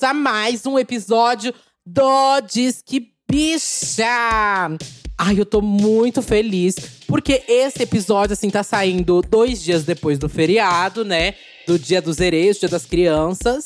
Bem-vindos a mais um episódio do Disque Bicha! Ai, eu tô muito feliz, porque esse episódio, assim, tá saindo dois dias depois do feriado, né? Do Dia dos Hereis, Dia das Crianças.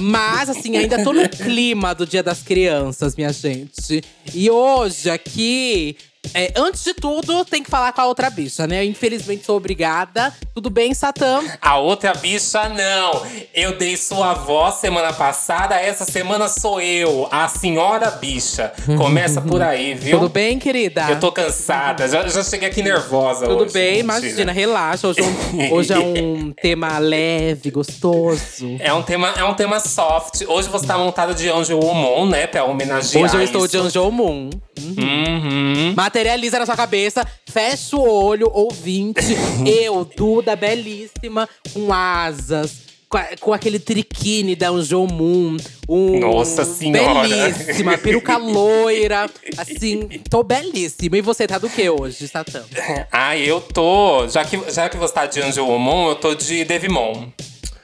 Mas, assim, ainda tô no clima do Dia das Crianças, minha gente. E hoje, aqui, é, antes de tudo, tem que falar com a outra bicha, né? Eu, infelizmente, sou obrigada. Tudo bem, Satã? A outra bicha, não. Eu dei sua voz semana passada, essa semana sou eu, a senhora bicha. Começa por aí, viu? Tudo bem, querida? Eu tô cansada, já, já cheguei aqui nervosa Tudo hoje. bem, mentira. imagina, relaxa. Hoje é, um, hoje é um tema leve, gostoso. É um tema, é um tema soft. Hoje você tá montada de Anjo Woman, né? Pra homenagear Hoje eu estou isso. de Anjo Moon. Uhum. Materializa na sua cabeça, fecha o olho, ouvinte. eu, Duda, belíssima, com asas. Com, a- com aquele triquine da Anjo Moon. Um, Nossa Senhora. Belíssima, peruca loira. Assim, tô belíssima. E você tá do que hoje, Satã? Ah, eu tô. Já que, já que você tá de Anjo Woman, eu tô de Devimon.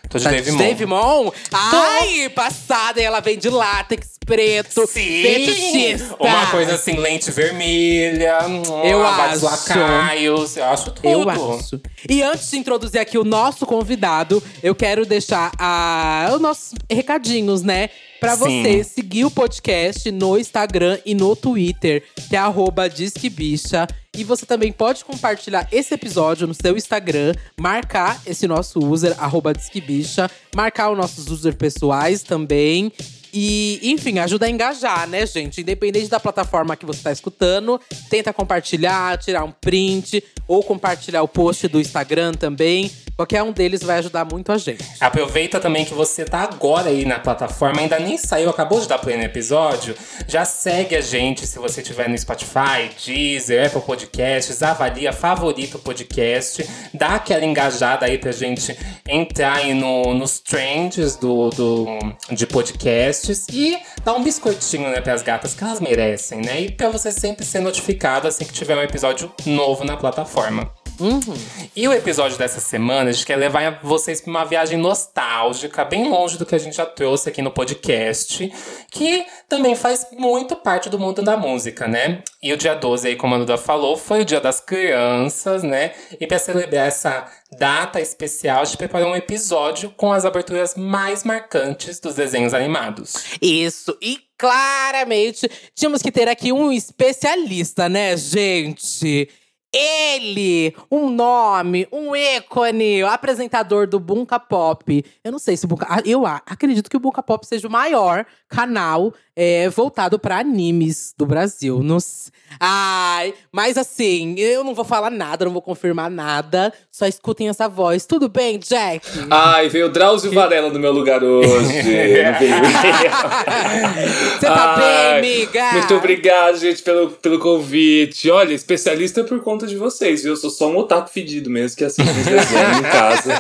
Tô de Tá Devimon. Dave Mon? Ai, passada. E ela vem de látex preto. Sim! fetichista. Uma coisa assim, lente vermelha, Eu acho. lacaios. Eu acho tudo. Eu acho. E antes de introduzir aqui o nosso convidado, eu quero deixar a, os nossos recadinhos, né? Pra Sim. você seguir o podcast no Instagram e no Twitter, que é arroba Disque Bicha. E você também pode compartilhar esse episódio no seu Instagram, marcar esse nosso user, arroba Disque Bicha, marcar os nossos users pessoais também. E, enfim, ajuda a engajar, né, gente? Independente da plataforma que você tá escutando, tenta compartilhar, tirar um print ou compartilhar o post do Instagram também. Qualquer um deles vai ajudar muito a gente. Aproveita também que você tá agora aí na plataforma, ainda nem saiu, acabou de dar play no episódio. Já segue a gente se você estiver no Spotify, Deezer, Apple Podcasts, avalia, favorita o podcast, dá aquela engajada aí pra gente entrar aí no, nos trends do, do, de podcasts e dá um biscoitinho, né, pras gatas que elas merecem, né? E pra você sempre ser notificado assim que tiver um episódio novo na plataforma. E o episódio dessa semana, a gente quer levar vocês pra uma viagem nostálgica, bem longe do que a gente já trouxe aqui no podcast, que também faz muito parte do mundo da música, né? E o dia 12 aí, como a Duda falou, foi o dia das crianças, né? E pra celebrar essa data especial, a gente preparou um episódio com as aberturas mais marcantes dos desenhos animados. Isso. E claramente tínhamos que ter aqui um especialista, né, gente? Ele, um nome, um ícone, o apresentador do Bunka Pop. Eu não sei se o Bunka. ah, Eu acredito que o Bunka Pop seja o maior canal é, voltado para animes do Brasil. Não s- Ai, mas assim, eu não vou falar nada, não vou confirmar nada. Só escutem essa voz. Tudo bem, Jack? Ai, veio o Drauzio Varela no meu lugar hoje. Você tá Ai, bem, amiga? Muito obrigado, gente, pelo, pelo convite. Olha, especialista por conta de vocês, viu? Eu sou só um otaku fedido mesmo, que assiste os desenhos em casa.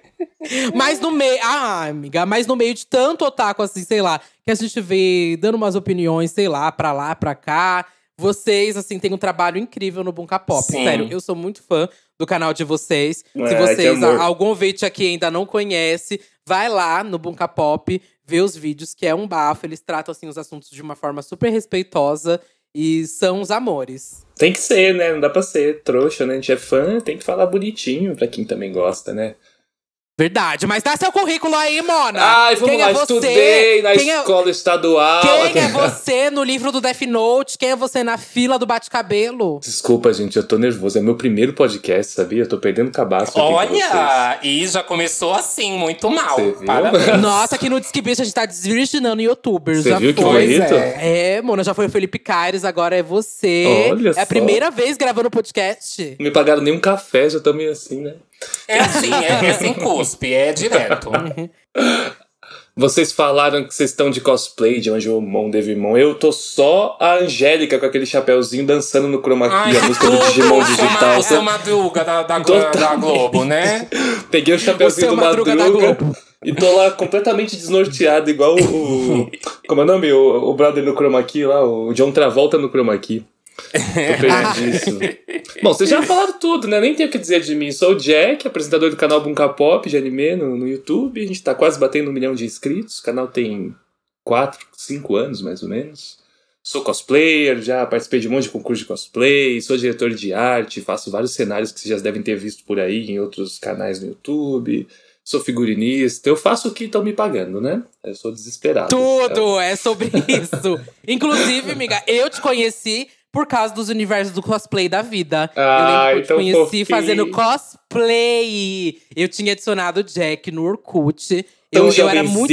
Mas no meio. Ah, amiga, mas no meio de tanto otaku, assim, sei lá, que a gente vê dando umas opiniões, sei lá, pra lá, pra cá. Vocês, assim, têm um trabalho incrível no Bunka Pop. Sim. Sério, eu sou muito fã do canal de vocês. Se Ai, que vocês, algum ouvinte aqui ainda não conhece, vai lá no Bunka Pop, vê os vídeos, que é um bafo. Eles tratam, assim, os assuntos de uma forma super respeitosa. E são os amores. Tem que ser, né? Não dá pra ser trouxa, né? A gente é fã, tem que falar bonitinho pra quem também gosta, né? Verdade, mas dá seu currículo aí, Mona. Ai, vamos Quem lá, é você? estudei na Quem é- escola estadual. Quem é você no livro do Death Note? Quem é você na fila do bate-cabelo? Desculpa, gente, eu tô nervoso. É meu primeiro podcast, sabia? Eu tô perdendo cabaço. Olha! E já começou assim, muito mal. Nossa, aqui no Disque Bicha a gente tá desvirginando youtubers. Você já viu que foi. bonito? É, Mona, já foi o Felipe Caires, agora é você. Olha é a só. primeira vez gravando podcast. Não me pagaram nem um café, já tô meio assim, né? É assim, é, é sem cuspe, é direto. Vocês falaram que vocês estão de cosplay de Angelmon, Devimon. Eu tô só a Angélica com aquele chapéuzinho dançando no chroma key, a música do Digimon digital. o seu Madruga da, da, Total. da Globo, né? Peguei o chapéuzinho O seu do Madruga Madruga, e tô lá completamente desnorteado, igual o. o- como é o nome? O, o brother no chroma key lá, o John Travolta no chroma key. Tô perdidíssimo. Bom, vocês já falaram tudo, né? Nem tenho o que dizer de mim. Sou o Jack, apresentador do canal Bunka Pop de anime no, no YouTube. A gente tá quase batendo um milhão de inscritos. O canal tem 4, 5 anos, mais ou menos. Sou cosplayer, já participei de um monte de concurso de cosplay, sou diretor de arte, faço vários cenários que vocês já devem ter visto por aí em outros canais no YouTube. Sou figurinista, eu faço o que estão me pagando, né? Eu sou desesperado. Tudo é sobre isso. Inclusive, amiga, eu te conheci por causa dos universos do cosplay da vida. Ah, eu lembro que eu então te conheci fofinho. fazendo cosplay. Eu tinha adicionado o Jack no Orkut. Eu, eu, era muito,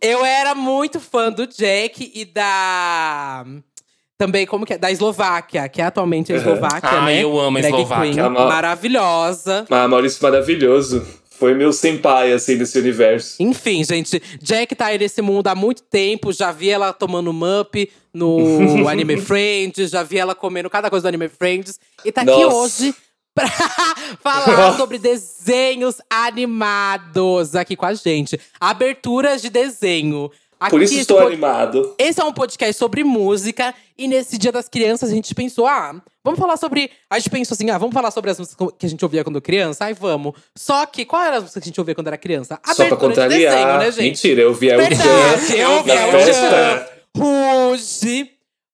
eu era muito fã do Jack e da. Também, como que é? Da Eslováquia, que é atualmente a Uhum. Eslováquia, Ah, né? eu amo a Eslováquia. Queen, maravilhosa. Ah, Maurício maravilhoso. Foi meu senpai, assim, desse universo. Enfim, gente, Jack tá aí nesse mundo há muito tempo. Já vi ela tomando mup no Anime Friends, já vi ela comendo cada coisa do Anime Friends. E tá aqui Nossa. hoje pra falar sobre desenhos animados aqui com a gente. Aberturas de desenho. Aqui, Por isso estou pod- animado. esse é um podcast sobre música. E nesse Dia das Crianças, a gente pensou, ah, vamos falar sobre. A gente pensou assim, ah, vamos falar sobre as músicas que a gente ouvia quando criança? Ai, vamos. Só que, qual era as músicas que a gente ouvia quando era criança? Só pra Abertura de contrariar. desenho, né, gente? Mentira, eu vi El Verdade, Chan eu na El festa. Ruge.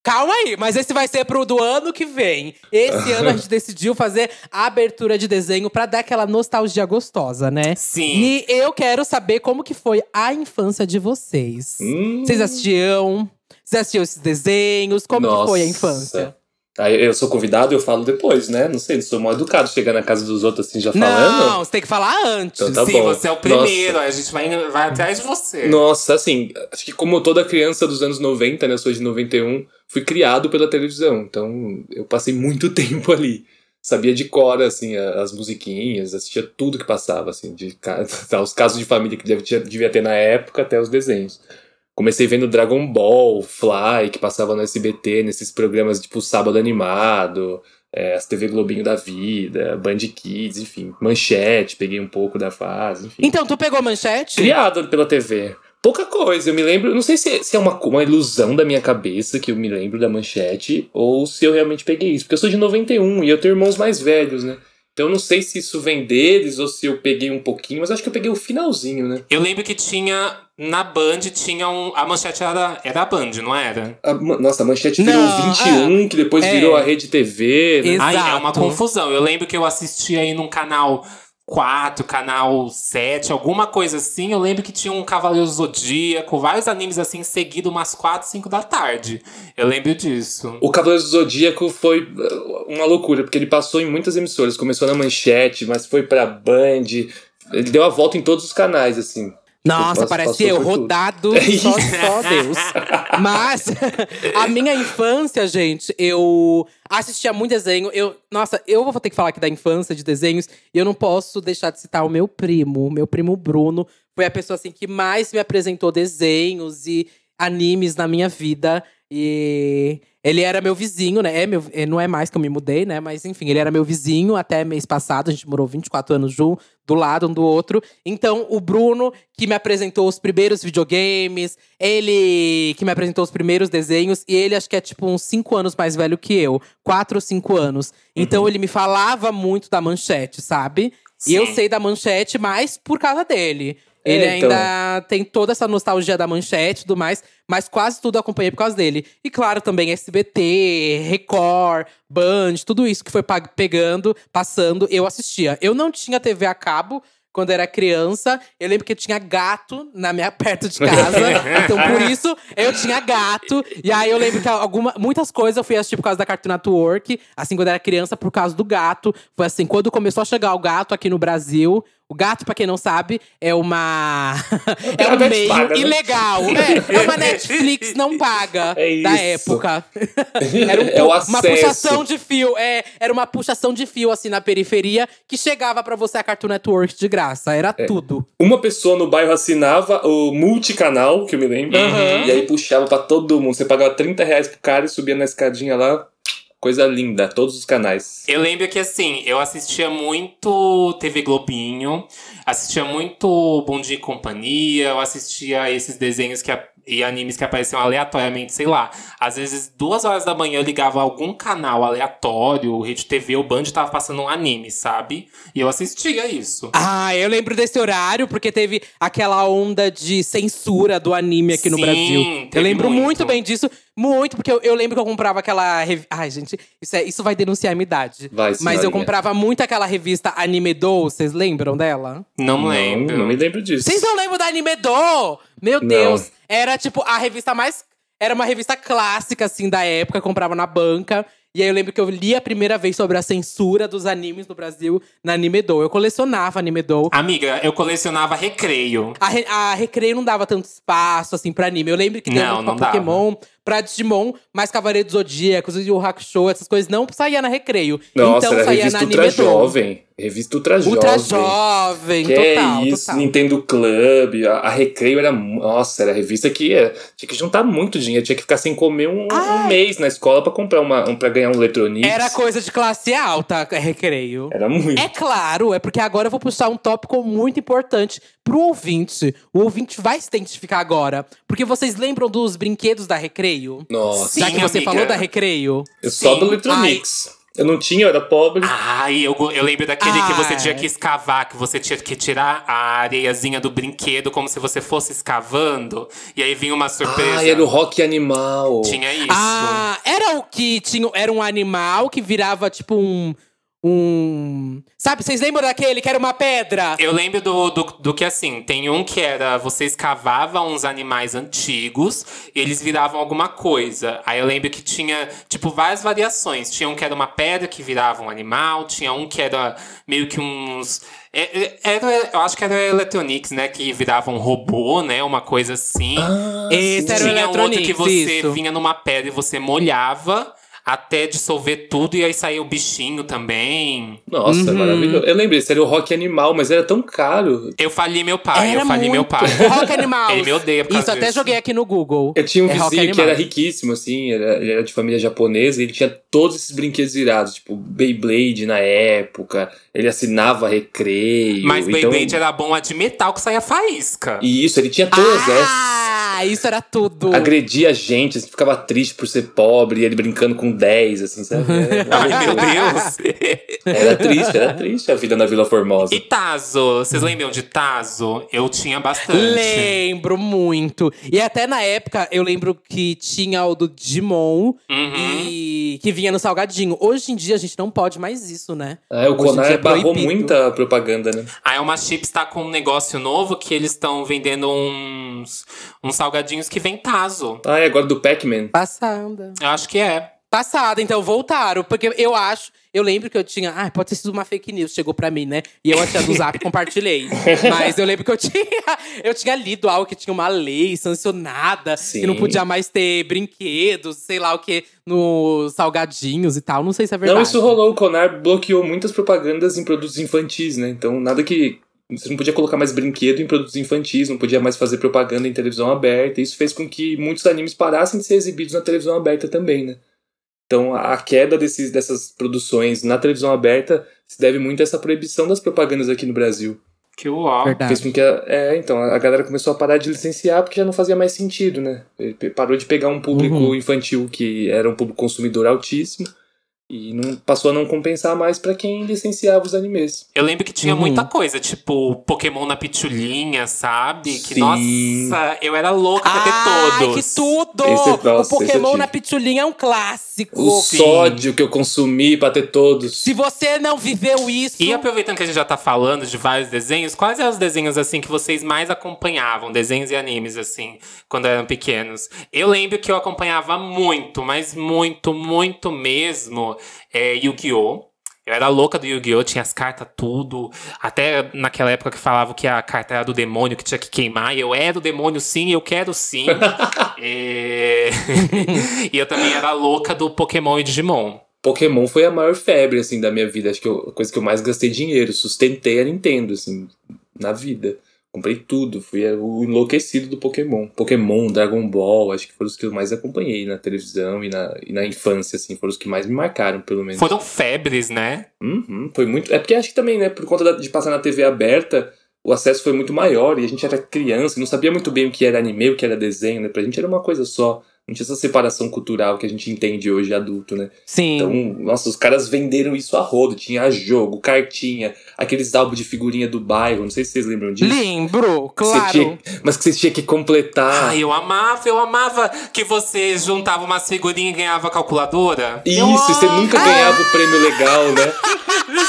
Calma aí, mas esse vai ser pro do ano que vem. Esse ano a gente decidiu fazer a abertura de desenho pra dar aquela nostalgia gostosa, né? Sim. E eu quero saber como que foi a infância de vocês. Hum. Vocês assistiam? Vocês assistiam esses desenhos? Como que foi a Nossa. infância? Aí eu sou convidado, eu falo depois, né? Não sei, sou mal educado chegar na casa dos outros assim já falando. Não, você tem que falar antes. Então tá Sim, bom. você é o primeiro. A gente vai, vai atrás de você. Nossa, assim, acho que como toda criança dos anos 90, né? Eu sou de 91, fui criado pela televisão. Então eu passei muito tempo ali. Sabia de cor, assim, as musiquinhas, assistia tudo que passava, assim, de os casos de família que devia ter na época até os desenhos. Comecei vendo Dragon Ball, Fly, que passava no SBT, nesses programas tipo Sábado Animado, é, as TV Globinho da Vida, Band Kids, enfim, Manchete, peguei um pouco da fase, enfim. Então, tu pegou manchete? Criado pela TV. Pouca coisa, eu me lembro. Não sei se, se é uma, uma ilusão da minha cabeça que eu me lembro da manchete, ou se eu realmente peguei isso. Porque eu sou de 91 e eu tenho irmãos mais velhos, né? Então eu não sei se isso vem deles ou se eu peguei um pouquinho, mas acho que eu peguei o finalzinho, né? Eu lembro que tinha. Na Band tinha um. A manchete era, era a Band, não era? A nossa, a manchete virou Não, 21, que depois é. virou a Rede TV, né? Aí é uma confusão. Eu lembro que eu assisti aí num canal 4, canal 7, alguma coisa assim. Eu lembro que tinha um Cavaleiro Zodíaco, vários animes assim, seguido umas 4, 5 da tarde. Eu lembro disso. O Cavaleiro Zodíaco foi uh, uma loucura, porque ele passou em muitas emissoras. Começou na Manchete, mas foi pra Band. Ele deu a volta em todos os canais, assim. Nossa, parece eu, rodado, só, só Deus. Mas a minha infância, gente, eu assistia muito desenho. Eu, nossa, eu vou ter que falar aqui da infância de desenhos e eu não posso deixar de citar o meu primo. Meu primo Bruno foi a pessoa assim que mais me apresentou desenhos e animes na minha vida. E ele era meu vizinho, né? É meu, é, não é mais que eu me mudei, né? Mas enfim, ele era meu vizinho até mês passado. A gente morou 24 anos junto, do lado um do outro. Então, o Bruno, que me apresentou os primeiros videogames, ele que me apresentou os primeiros desenhos, e ele acho que é tipo uns 5 anos mais velho que eu. 4 ou 5 anos. Então, ele me falava muito da manchete, sabe? E eu Sim. sei da manchete mais por causa dele. É, Ele então. ainda tem toda essa nostalgia da manchete e tudo mais, mas quase tudo eu acompanhei por causa dele. E claro, também SBT, Record, Band, tudo isso que foi pegando, passando, eu assistia. Eu não tinha TV a cabo quando era criança. Eu lembro que eu tinha gato na minha perto de casa. então, por isso, eu tinha gato. E aí eu lembro que alguma, muitas coisas eu fui assistir por causa da Cartoon Network, assim, quando era criança, por causa do gato. Foi assim, quando começou a chegar o gato aqui no Brasil. O gato, pra quem não sabe, é uma. é um Net meio paga, né? ilegal. É, é uma Netflix não paga É da época. Era um É o pu- uma acesso. puxação de fio. É, era uma puxação de fio, assim, na periferia, que chegava pra você a Cartoon Network de graça. Era É. tudo. Uma pessoa no bairro assinava o multicanal, que eu me lembro, Uhum. e aí puxava pra todo mundo. Você pagava 30 reais pro cara e subia na escadinha lá. Coisa linda, todos os canais. Eu lembro que assim, eu assistia muito TV Globinho, assistia muito Bom Dia e Companhia, eu assistia esses desenhos que a- E animes que apareciam aleatoriamente, sei lá. Às vezes, duas horas da manhã eu ligava algum canal aleatório, Rede TV, o Band tava passando um anime, sabe? E eu assistia isso. Ah, eu lembro desse horário, porque teve aquela onda de censura do anime aqui no Sim, Brasil. Eu lembro muito. muito. bem disso. Muito, porque eu, eu lembro que eu comprava aquela. revi- Ai, gente, isso, é, isso vai denunciar a minha idade. Vai, Mas eu comprava muito aquela revista Anime Do, vocês lembram dela? Não, Não, lembro. não me lembro disso. Vocês não lembram da Anime Do? Meu Não. Deus! Era tipo a revista mais. Era uma revista clássica, assim, da época, comprava na banca. E aí eu lembro que eu li a primeira vez sobre a censura dos animes no Brasil na Anime Do. Eu colecionava Anime Do. Amiga, eu colecionava recreio. A, Re- a Recreio não dava tanto espaço, assim, pra anime. Eu lembro que deu Não, muito não pra dava. Pra Digimon, mas Cavaleiro dos Zodíacos e o Hakusho, essas coisas não saía na Recreio. Nossa, então era saía revista na Ultra Do. Jovem. Revista Ultra Jovem. Ultra Jovem, Que total, é isso, total. Nintendo Club, a, a Recreio era. Nossa, era a revista que é, tinha que juntar muito dinheiro, tinha que ficar sem comer um, um mês na escola pra comprar uma, um, pra ganhar um Eletronics. Era coisa de classe alta, Recreio. Era muito. É claro, é porque agora eu vou puxar um tópico muito importante pro ouvinte. O ouvinte vai se identificar agora. Porque vocês lembram dos brinquedos da Recreio? Nossa, Já Sim, que você amiga. falou da Recreio. eu só sim. do Eletronics. Eu não tinha, eu era pobre. Ai, eu, eu lembro daquele que você Ai. tinha que escavar, que você tinha que tirar a areiazinha do brinquedo como se você fosse escavando. E aí vinha uma surpresa. Ah, era o Rock Animal. Tinha isso. Ah, era o que tinha. Era um animal que virava tipo um. Um. Sabe, vocês lembram daquele que era uma pedra? Eu lembro do, do, do que assim, tem um que era você escavava uns animais antigos e eles viravam alguma coisa. Aí eu lembro que tinha, tipo, várias variações. Tinha um que era uma pedra que virava um animal, tinha um que era meio que uns. é- é- Era, eu acho que era Electronics, né? Que virava um robô, né? Uma coisa assim. Ah, Esse sim. era o Tinha um outro que você isso. vinha numa pedra e você molhava até dissolver tudo e aí saía o bichinho também. Nossa, Uhum. maravilhoso. Eu lembrei, era o Rock Animal, mas era tão caro. Eu fali meu pai, Era eu fali meu muito. pai. O Rock Animal. Ele me odeia por Isso, até disso. joguei aqui no Google. Eu tinha um É vizinho que era riquíssimo, assim, era, ele era de família japonesa, e ele tinha todos esses brinquedos virados, tipo Beyblade na época, ele assinava recreio. Mas então, Beyblade era bom a de metal que saía faísca. E isso, ele tinha todas essas. Ah, isso era tudo. Agredia a gente, assim, ficava triste por ser pobre, e ele brincando com 10, assim, sabe? Era, Ai, meu Deus. era triste, era triste a vida na Vila Formosa. e Tazo? Vocês lembram de Tazo? Eu tinha bastante. Lembro muito. E até na época, eu lembro que tinha o do Digimon Uhum. e que vinha no salgadinho. Hoje em dia a gente não pode mais isso, né? É, o Conar é barrou proibido. muita propaganda, né? Aí uma Chips tá com um negócio novo que eles estão vendendo uns, uns salgadinhos que vem Tazo. Ah, e agora do Pac-Man. Passada. Eu acho que é. Passada, então voltaram. Porque eu acho, eu lembro que eu tinha. Ah, pode ter sido uma fake news, chegou pra mim, né? E eu achei do zap e compartilhei. Mas eu lembro que eu tinha. Eu tinha lido algo que tinha uma lei sancionada, Sim. que não podia mais ter brinquedos, sei lá o que, nos salgadinhos e tal. Não sei se é verdade. Não, isso rolou. O Conar bloqueou muitas propagandas em produtos infantis, né? Então, nada que. Você não podia colocar mais brinquedo em produtos infantis, não podia mais fazer propaganda em televisão aberta. Isso fez com que muitos animes parassem de ser exibidos na televisão aberta também, né? Então, a queda desses, dessas produções na televisão aberta se deve muito a essa proibição das propagandas aqui no Brasil. Que uó. Verdade. Fez com que a, é, então, a galera começou a parar de licenciar porque já não fazia mais sentido, né? Ele Parou de pegar um público Uhum. infantil que era um público consumidor altíssimo e não passou a não compensar mais pra quem licenciava os animes. Eu lembro que tinha Uhum. muita coisa, tipo Pokémon na pitulinha, sabe? Que, Sim. nossa, eu era louca pra ter Ai, todos. que tudo! Esse- nossa, o eu Pokémon na pitulinha é um clássico. O Sim. sódio que eu consumi pra ter todos. Se você não viveu isso. E aproveitando que a gente já tá falando de vários desenhos, quais eram os desenhos assim que vocês mais acompanhavam? Desenhos e animes, assim, quando eram pequenos? Eu lembro que eu acompanhava muito, mas muito, muito mesmo, é, Yu-Gi-Oh! Eu era louca do Yu-Gi-Oh! Tinha as cartas, tudo. Até naquela época que falavam que a carta era do demônio, que tinha que queimar. E eu era o demônio, sim, eu quero sim. É, e eu também era louca do Pokémon e Digimon. Pokémon foi a maior febre, assim, da minha vida. Acho que eu- a coisa que eu mais gastei dinheiro. Sustentei a Nintendo, assim, na vida. Comprei tudo. Fui o enlouquecido do Pokémon. Pokémon, Dragon Ball, acho que foram os que eu mais acompanhei na televisão e na, e na infância, assim. Foram os que mais me marcaram, pelo menos. Foram febres, né? Uhum, foi muito. É porque acho que também, né, por conta de passar na TV aberta, o acesso foi muito maior e a gente era criança, não sabia muito bem o que era anime, o que era desenho, né? Pra gente era uma coisa só. Não tinha essa separação cultural que a gente entende hoje adulto, né? Sim. Então, nossa, os caras venderam isso a rodo. Tinha jogo, cartinha, aqueles álbuns de figurinha do bairro. Não sei se vocês lembram disso. Lembro, claro. tinha- mas que você tinha que completar. Ai, eu amava, eu amava que você juntava umas figurinhas e ganhava calculadora. Isso, Eu e você nunca ganhava o prêmio legal, né?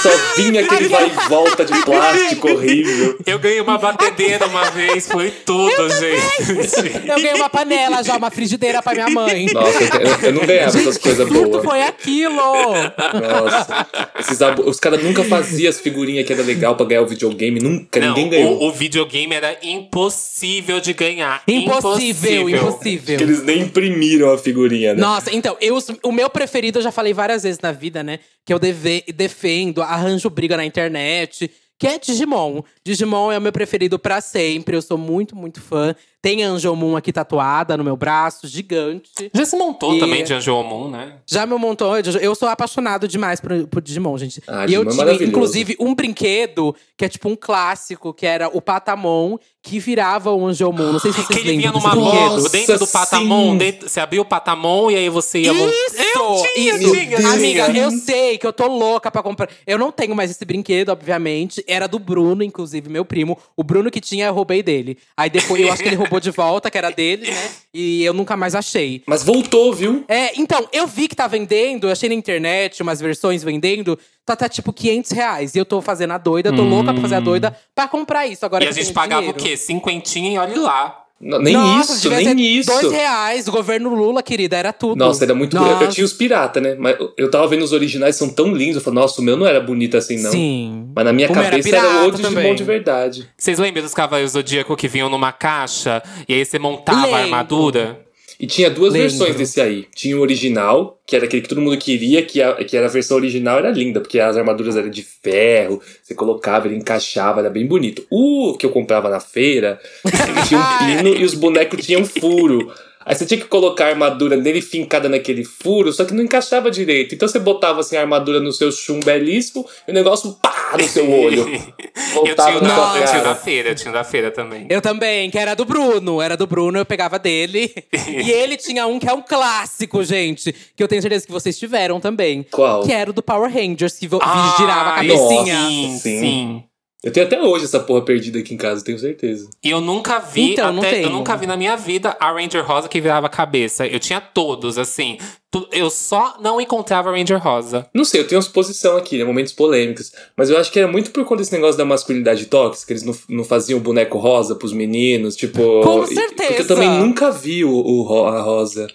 Só vinha aquele vai e volta de plástico horrível. Eu ganhei uma batedeira uma vez, foi tudo, gente. Eu ganhei uma panela já, uma frigideira pra minha mãe. Nossa, eu, eu- eu não ganhava essas coisas boas. foi aquilo! Nossa. Esses abo- Os caras nunca faziam as figurinhas que era legal pra ganhar o videogame. Nunca, Não, ninguém ganhou. o, o videogame era impossível de ganhar. Impossível, Que impossível. eles nem imprimiram a figurinha, né? Nossa, então, eu, o meu preferido, eu já falei várias vezes na vida, né? Que eu deve- defendo, arranjo briga na internet, que é Digimon. Digimon é o meu preferido pra sempre. Eu sou muito, muito fã. Tem Angel Moon aqui tatuada no meu braço, gigante. Já se montou E- também de Angel Moon, né? Já me montou. Eu sou apaixonado demais por, por Digimon, gente. Ah, e eu é tinha, maravilhoso. inclusive, um brinquedo que é tipo um clássico, que era o Patamon, que virava o Angel Moon. Não sei se Que vocês ele vinha numa moto, dentro do patamon. dentro- você abria o patamon e aí você ia montar. Isso! Eu tinha, isso! tinha. Amiga, tinha. eu sei que eu tô louca pra comprar. Eu não tenho mais esse brinquedo, obviamente. Era do Bruno, inclusive, meu primo. O Bruno que tinha, eu roubei dele. Aí depois eu acho que ele roubou de volta, que era dele, né? E eu nunca mais achei. Mas voltou, viu? É, então, eu vi que tá vendendo, achei na internet umas versões vendendo, tá, tá tipo 500 reais. E eu tô fazendo a doida, tô louca pra fazer a doida pra comprar isso. Agora E a gente pagava dinheiro. o quê? Cinquentinha e olhe lá. Não, nem Nossa, isso, nem isso. Dois reais, o governo Lula, querida, era tudo. Nossa, era muito. Eu, Nossa. eu tinha os pirata, né? Mas eu- tava vendo os originais, são tão lindos. Eu falei, nossa, o meu não era bonito assim, não. Sim. Mas na minha era cabeça era, pirata o Digimon de verdade. Vocês lembram dos Cavaleiros do Zodíaco que vinham numa caixa e aí você montava a Lembro. armadura? E tinha duas Lembro. versões desse aí. Tinha o original, que era aquele que todo mundo queria, que a, que era a versão original, era linda, porque as armaduras eram de ferro, você colocava, ele encaixava, era bem bonito. O que eu comprava na feira, tinha um pino e os bonecos tinham furo. Aí você tinha que colocar a armadura nele fincada naquele furo, só que não encaixava direito. Então você botava assim a armadura no seu chum belíssimo e o negócio pá no seu olho. Eu Voltava tinha, o na da, sua eu tinha da feira, eu tinha o da feira também. Eu também, que era do Bruno. Era do Bruno, eu pegava dele. e ele tinha um que é um clássico, gente. Que eu tenho certeza que vocês tiveram também. Qual? Que era o do Power Rangers, que Ah, girava a cabecinha. Sim, Sim. sim. Eu tenho até hoje essa porra perdida aqui em casa, tenho certeza. E eu nunca vi, Então, até, eu nunca vi na minha vida a Ranger Rosa que virava a cabeça. Eu tinha todos, assim. Tu- Eu só não encontrava a Ranger Rosa. Não sei, eu tenho uma suposição aqui, né? Momentos polêmicos. Mas eu acho que era muito por conta desse negócio da masculinidade tóxica. Eles não, não faziam boneco rosa pros meninos, tipo. Com e- certeza. Porque eu também nunca vi o, o a rosa.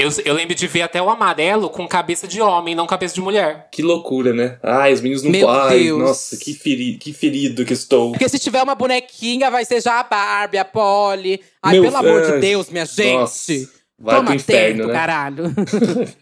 Eu, eu lembro de ver até o amarelo com cabeça de homem, não cabeça de mulher. Que loucura, né? Ai, os meninos não. Meu Ai, Deus. nossa, que, feri... que ferido que estou. Porque se tiver uma bonequinha, vai ser já a Barbie, a Polly. Ai, Meu- pelo amor de Deus, minha gente. Nossa, vai Toma pro inferno, atento, né? caralho.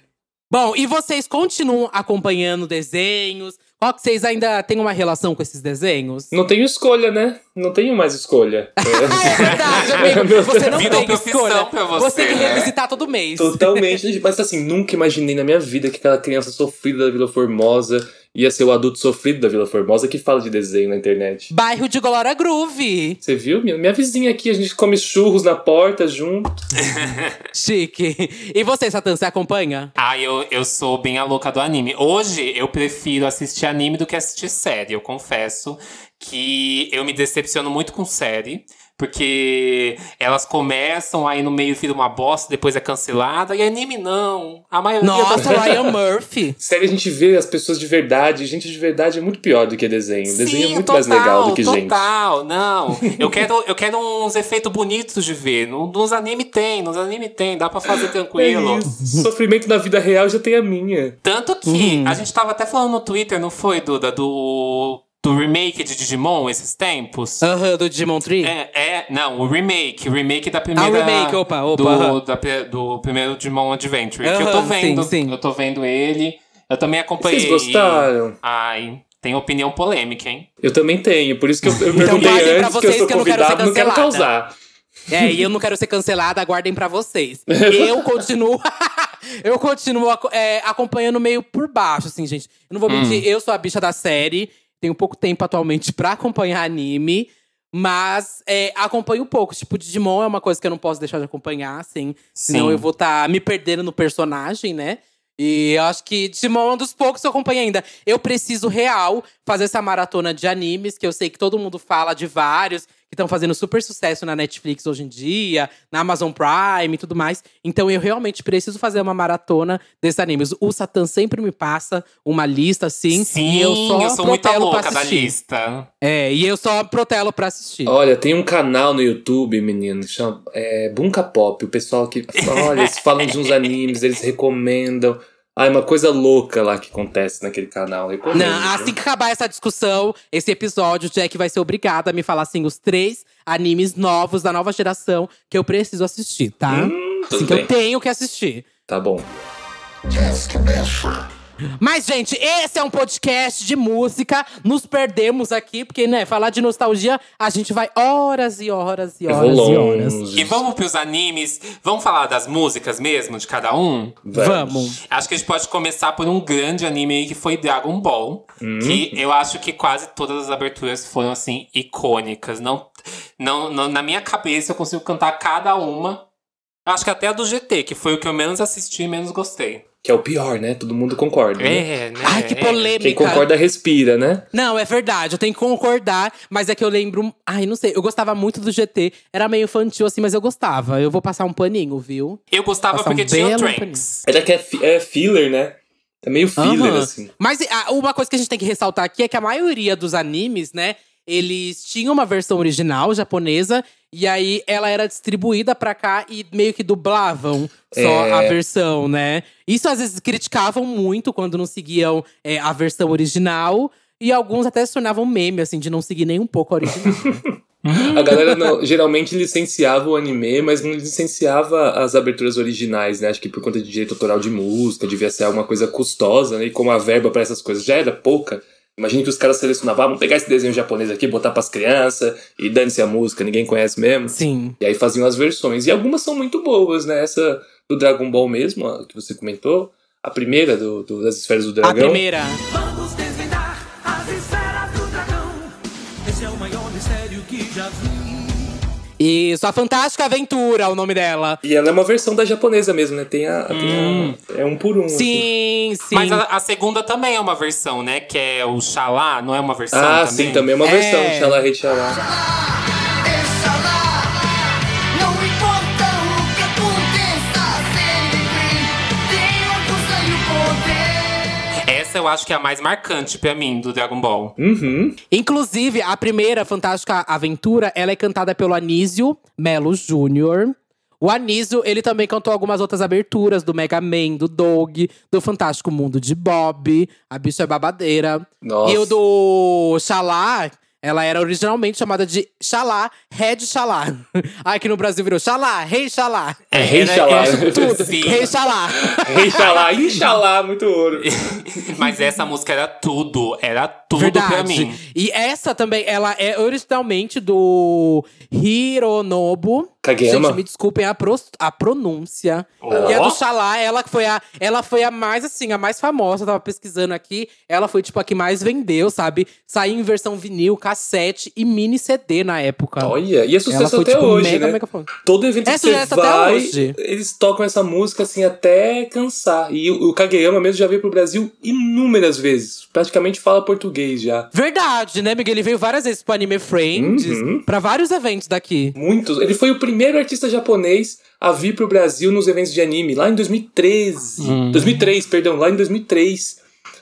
Bom, e vocês continuam acompanhando desenhos? Qual que vocês ainda têm uma relação com esses desenhos? Não tenho escolha, né? Não tenho mais escolha. Ah, é verdade, amigo. Você não tem profissão escolha. pra você, tem que né? revisitar todo mês. Totalmente. Mas assim, nunca imaginei na minha vida que aquela criança sofrida da Vila Formosa ia ser o adulto sofrido da Vila Formosa que fala de desenho na internet. Bairro de Glória Groove. Você viu? Minha, minha vizinha aqui, a gente come churros na porta junto. Chique. E você, Satã, você acompanha? Ah, eu, eu sou bem a louca do anime. Hoje eu prefiro assistir anime do que assistir série. Eu confesso que eu me decepciono muito com série. Porque elas começam, aí no meio vira uma bosta, depois é cancelada. E anime não. A maioria Nossa, das... Ryan Murphy. Sério, a gente vê as pessoas de verdade. Gente de verdade é muito pior do que desenho. desenho é Sim, muito total, mais legal do que gente. Total, não. Eu quero, eu quero uns efeitos bonitos de ver. No- Nos anime tem, nos anime tem, dá pra fazer tranquilo. É isso. Sofrimento na vida real já tem a minha. Tanto que Uhum. a gente tava até falando no Twitter, não foi, Duda? Do, do remake de Digimon esses tempos. Aham, do Digimon Tree. É, é, não, o remake, o remake da primeira. Ah, o remake, opa, opa, Do, da do primeiro Digimon Adventure. que eu tô vendo. sim, sim. Eu tô vendo ele. Eu também acompanhei. Vocês gostaram? Ai, tem opinião polêmica, hein? Eu também tenho, por isso que eu, eu Então perguntei guardem pra antes que eu vocês sou que eu não quero ser convidado, não quero cancelada. causar. É, e eu não quero ser cancelada, aguardem pra vocês. Eu continuo. eu continuo é, acompanhando meio por baixo, assim, gente. Eu não vou mentir, eu sou a bicha da série. Tenho pouco tempo atualmente pra acompanhar anime. Mas é, acompanho um pouco. Tipo, Digimon é uma coisa que eu não posso deixar de acompanhar, assim. Senão Sim. eu vou estar me perdendo no personagem, né? E eu acho que Digimon é um dos poucos que eu acompanho ainda. Eu preciso real fazer essa maratona de animes, que eu sei que todo mundo fala de vários, que estão fazendo super sucesso na Netflix hoje em dia, na Amazon Prime e tudo mais. Então eu realmente preciso fazer uma maratona desses animes. O Satan sempre me passa uma lista, assim. Sim, e eu só sou muito louca da assistir. lista. É, e eu só protelo pra assistir. Olha, tem um canal no YouTube, menino, que chama é, Bunka Pop. O pessoal que. Olha, eles falam de uns animes, eles recomendam. Ah, é uma coisa louca lá que acontece naquele canal. Recomendo, Não, assim que acabar essa discussão, esse episódio, o Jack vai ser obrigado a me falar assim os três animes novos da nova geração que eu preciso assistir, tá? Hum, assim que bem. eu tenho que assistir. Tá bom. Mas, gente, esse é um podcast de música. Nos perdemos aqui, porque, né, falar de nostalgia, a gente vai horas e horas e horas e horas. E vamos pros animes? Vamos falar das músicas mesmo, de cada um? Vamos. Acho que a gente pode começar por um grande anime aí que foi Dragon Ball. Hum. Que eu acho que quase todas as aberturas foram, assim, icônicas. Não, não, não- na minha cabeça eu consigo cantar cada uma. Acho que até a do GT, que foi o que eu menos assisti e menos gostei. Que é o pior, né? Todo mundo concorda. né? É, né? Ai, que É. polêmica. Quem concorda respira, né? Não, é verdade, eu tenho que concordar, mas é que eu lembro. Ai, não sei, eu gostava muito do GT. Era meio infantil assim, mas eu gostava. Eu vou passar um paninho, viu? Eu gostava Passar um porque tinha o Trunks. É que é, fi- é filler, né? É meio filler, Aham. assim. Mas ah, uma coisa que a gente tem que ressaltar aqui é que a maioria dos animes, né, eles tinham uma versão original japonesa e aí ela era distribuída pra cá e meio que dublavam só É. a versão, né? Isso às vezes criticavam muito quando não seguiam é, a versão original e alguns até se tornavam meme assim de não seguir nem um pouco a original. A galera não- geralmente licenciava o anime, mas não licenciava as aberturas originais, né? Acho que por conta de direito autoral de música, devia ser alguma coisa custosa, né? E como a verba pra essas coisas já era pouca, imagina que os caras selecionavam, ah, vamos pegar esse desenho japonês aqui, botar pras crianças, e dane-se a música, ninguém conhece mesmo. Sim. E aí faziam as versões. E algumas são muito boas, né? Essa do Dragon Ball mesmo, que você comentou. A primeira do, do- das esferas do A dragão. primeira. Isso, a Fantástica Aventura, é o nome dela. E ela é uma versão da japonesa mesmo, né? Tem a. tem a- é um por um. assim. Sim, sim. Mas a, a segunda também é uma versão, né? Que é o Xalá, não é uma versão Ah, também? sim, também é uma É. versão. Xalá, Rei Xalá. Não acho que é a mais marcante pra mim do Dragon Ball. Uhum. Inclusive, a primeira Fantástica Aventura, ela é cantada pelo Anísio Melo Jr. O Anísio, ele também cantou algumas outras aberturas do Mega Man, do Dog, do Fantástico Mundo de Bob, A Bicha é Babadeira. Nossa. E o do Xalá, ela era originalmente chamada de Xalá, Red Xalá. Aqui no Brasil virou Xalá, Rei Xalá. É Rei Xalá. Tudo, Sim. Rei Xalá. Rei Xalá, Inxalá, muito ouro. Mas essa música era tudo, era tudo pra mim. E essa também, ela é originalmente do Hironobu. Kageyama? Gente, me desculpem a, pro- a pronúncia. Ó. E a do Xalá, ela foi a, ela foi a mais, assim, a mais famosa. Eu tava pesquisando aqui. Ela foi, tipo, a que mais vendeu, sabe? Saiu em versão vinil, cassete e mini CD na época. Olha, e é ela sucesso foi, até tipo, hoje, mega, né? mega. Todo evento É que você vai, eles tocam essa música assim até cansar. E o, o Kageyama mesmo já veio pro Brasil inúmeras vezes. Praticamente fala português já. Verdade, né, Miguel? Ele veio várias vezes pro Anime Friends, Uhum. pra vários eventos daqui. Muitos. Ele foi o primeiro artista japonês a vir pro Brasil nos eventos de anime, lá em 2013. 2003, perdão, lá em 2003.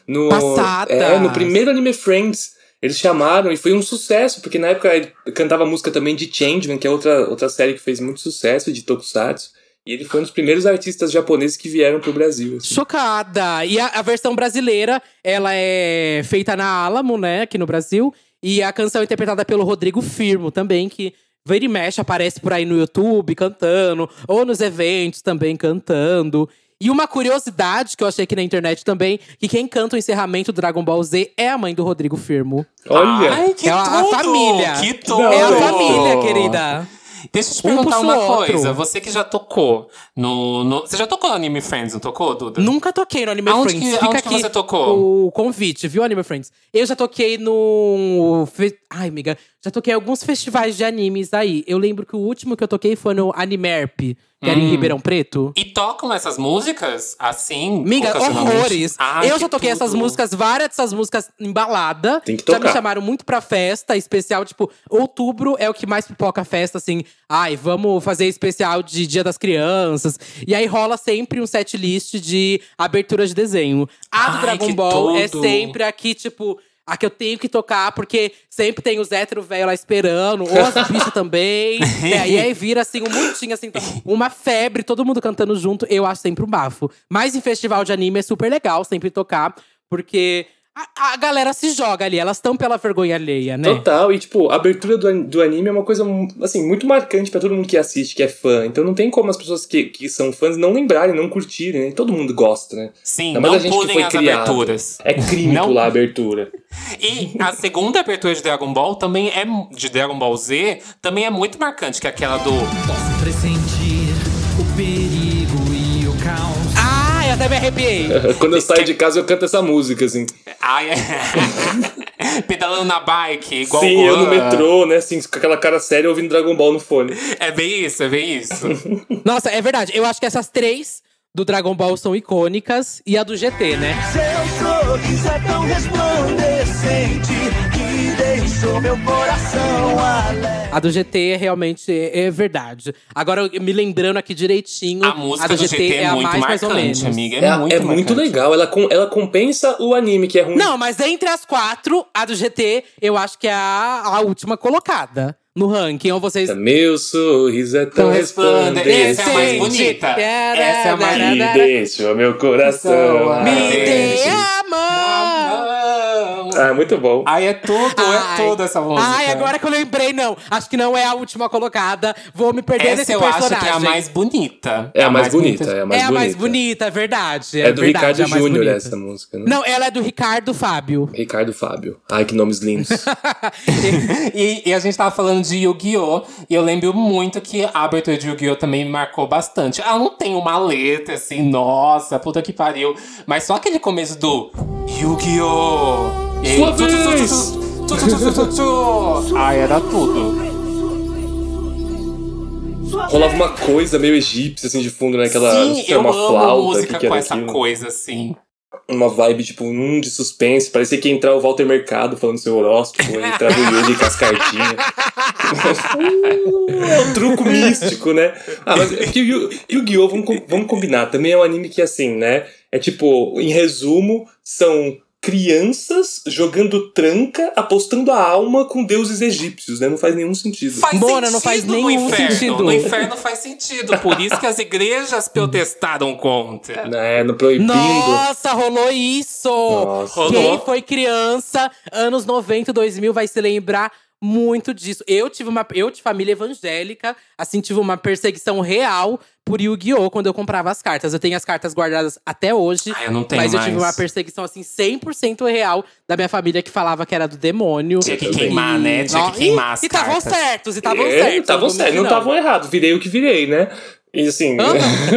No, Passadas. É, no primeiro Anime Friends. Eles chamaram e foi um sucesso, porque na época ele cantava música também de Changeman, que é outra, outra série que fez muito sucesso, de Tokusatsu. E ele foi um dos primeiros artistas japoneses que vieram pro Brasil. assim. Chocada! E a, a versão brasileira, ela é feita na Alamo, né, aqui no Brasil. E a canção é interpretada pelo Rodrigo Firmo também, que vira e mexe, aparece por aí no YouTube cantando, ou nos eventos também cantando. E uma curiosidade que eu achei aqui na internet também, que quem canta o encerramento do Dragon Ball Z é a mãe do Rodrigo Firmo. Olha! Ai, que é a, a tudo! família. Que tudo! É a família, querida. Deixa eu te Um perguntar o uma outro. coisa. Você que já tocou no, no- Você já tocou no Anime Friends, não tocou, Duda? Nunca toquei no Anime Aonde Friends. que- Fica aonde que aqui você tocou? o convite, viu, Anime Friends? Eu já toquei no… Ai, amiga. Já toquei alguns festivais de animes aí. Eu lembro que o último que eu toquei foi no Animerp, que era em Ribeirão Preto. E tocam essas músicas assim? Miga, horrores. Ai, eu já toquei essas tudo. músicas, várias dessas músicas em balada. Tem que Já me tocar. chamaram muito pra festa especial. Tipo, outubro é o que mais pipoca a festa, assim. Ai, vamos fazer especial de Dia das Crianças. E aí rola sempre um set list de abertura de desenho. A do Ai, Dragon Ball é sempre aqui, tipo. A que eu tenho que tocar, porque sempre tem os hétero velho lá esperando, ou as bichas também. e aí, aí vira assim, um montinho, assim, uma febre, todo mundo cantando junto. Eu acho sempre um bafo. Mas em festival de anime é super legal sempre tocar, porque a, a galera se joga ali, elas estão pela vergonha alheia, né? Total, e tipo, a abertura do, do anime é uma coisa, assim, muito marcante pra todo mundo que assiste, que é fã. Então não tem como as pessoas que, que são fãs não lembrarem, não curtirem, né? Todo mundo gosta, né? Sim, Ainda não a gente que foi as criado. aberturas. É crime Não- pular a abertura. E a segunda abertura de Dragon Ball também é de Dragon Ball Z, também é muito marcante, que é aquela do Posso pressentir até me arrepiei. Quando eu saio de casa, eu canto essa música, assim. Ai, é... pedalando na bike, igual Sim, eu no metrô, né, assim, com aquela cara séria ouvindo Dragon Ball no fone. É bem isso, é bem isso. Nossa, é verdade. Eu acho que essas três do Dragon Ball são icônicas. E a do GT, né? Seu sorriso é tão resplandecente deixou meu coração alegre. A do GT é realmente é, é verdade. Agora, me lembrando aqui direitinho, A música do GT é, a muito mais, mais ou marcante, menos. amiga. É, É, muito é muito legal, ela, com, ela compensa o anime, que é ruim. Não, mas entre as quatro, a do GT, eu acho que é a, a última colocada no ranking. Ou vocês. Meu sorriso é tão resplandecente. Essa é a mais bonita. Essa é a mais- Que deixou meu coração. Me dê gente. Ah, muito bom. Ai, é tudo, Ai. é tudo essa música. Ai, agora que eu lembrei, não. Acho que não é a última colocada. Vou me perder Essa nesse eu personagem. acho que é a mais bonita. É a mais bonita, é a mais é a bonita. mais bonita, é verdade. É do verdade, Ricardo é mais Júnior bonita. essa música, né? Não, ela é do Ricardo Fábio. Ricardo Fábio. Ai, que nomes lindos. E, e a gente tava falando de Yu-Gi-Oh! E eu lembro muito que a abertura de Yu-Gi-Oh! também me marcou bastante. Ela não tem uma letra assim, nossa, puta que pariu. Mas só aquele começo do Yu-Gi-Oh! Aí, Sua vez! Ai, era tudo. Rolava uma coisa meio egípcia, assim, de fundo, né? Aquela, Sim, era eu uma amo flauta, música que que com essa aquilo. coisa, assim. Uma vibe, tipo, um de suspense. Parecia que ia entrar o Walter Mercado falando seu horóscopo. Aí entrava o Yugi com as cartinhas. é um truco místico, né? Ah, mas é que o Yu-Gi-Oh! Vamos, vamos combinar. Também é um anime que, assim, né? É tipo, em resumo, são crianças jogando tranca, apostando a alma com deuses egípcios, né? Não faz nenhum sentido. Faz Mona, não faz sentido nenhum no inferno. sentido. No inferno faz sentido. Por isso que as igrejas protestaram contra. Né? No proibindo. Nossa, rolou isso! Nossa. Rolou. Quem foi criança, anos 90, 2000, vai se lembrar muito disso. Eu tive uma. Eu de família evangélica, assim, tive uma perseguição real por Yu-Gi-Oh! quando eu comprava as cartas. Eu tenho as cartas guardadas até hoje. Ah, eu não tenho Mas eu tive mais. uma perseguição, assim, 100% real da minha família que falava que era do demônio. Tinha que queimar, né? Tinha Ó, que queimar as E estavam cartas. certos, e estavam É, certos. estavam certos, não estavam errados. Virei o que virei, né? E assim,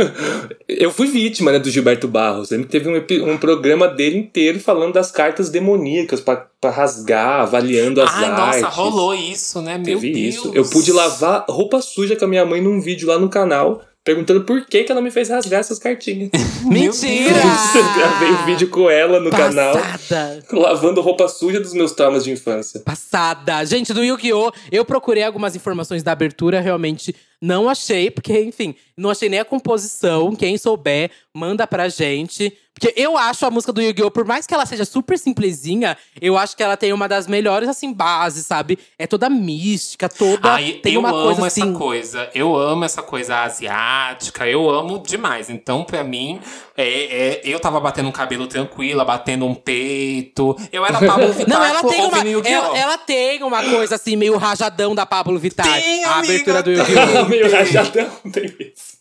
eu fui vítima né, do Gilberto Barros. Que teve um, um programa dele inteiro falando das cartas demoníacas pra, pra rasgar, avaliando as Ai, artes. nossa, rolou isso, né? Meu Teve Deus. isso. Eu pude lavar roupa suja com a minha mãe num vídeo lá no canal, perguntando por que, que ela me fez rasgar essas cartinhas. Mentira! eu gravei o vídeo com ela no canal, Passada. lavando roupa suja dos meus traumas de infância. Passada. Gente, do Yu-Gi-Oh! Eu procurei algumas informações da abertura, realmente não achei, porque, enfim, não achei nem a composição. Quem souber, manda pra gente. Porque eu acho a música do Yu-Gi-Oh! Por mais que ela seja super simplesinha, eu acho que ela tem uma das melhores, assim, bases, sabe? É toda mística, toda. Ai, tem eu uma amo coisa essa assim. coisa. Eu amo essa coisa asiática. Eu amo demais. Então, pra mim, é, é, eu tava batendo um cabelo tranquila, batendo um peito. Eu era Pablo Vittar Não, ela tem, uma, ela, ela tem uma coisa assim, meio rajadão da Pablo Vittar. Tem, a amiga, abertura do. Yu-Gi-Oh! Meio rajadão, tem isso.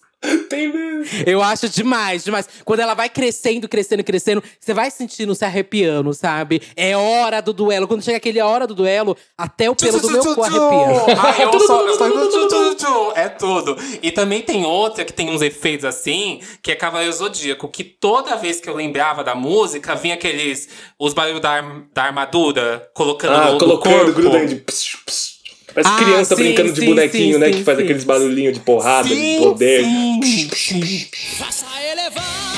Tem mesmo. Eu acho demais, demais. Quando ela vai crescendo, crescendo, crescendo, você vai sentindo se arrepiando, sabe? É hora do duelo. Quando chega aquele hora do duelo, até o pelo do meu cu arrepia. Eu só, eu só-. É tudo. E também tem outra que tem uns efeitos assim, que é Cavaleiro Zodíaco, que toda vez que eu lembrava da música, vinha aqueles. os barulhos da, da armadura colocando Ah, no, colocando, corpo. grudando pss, Parece Ah, criança sim, brincando de sim, bonequinho, sim, né? sim, que faz sim. aqueles barulhinhos de porrada, de poder. Faça elevar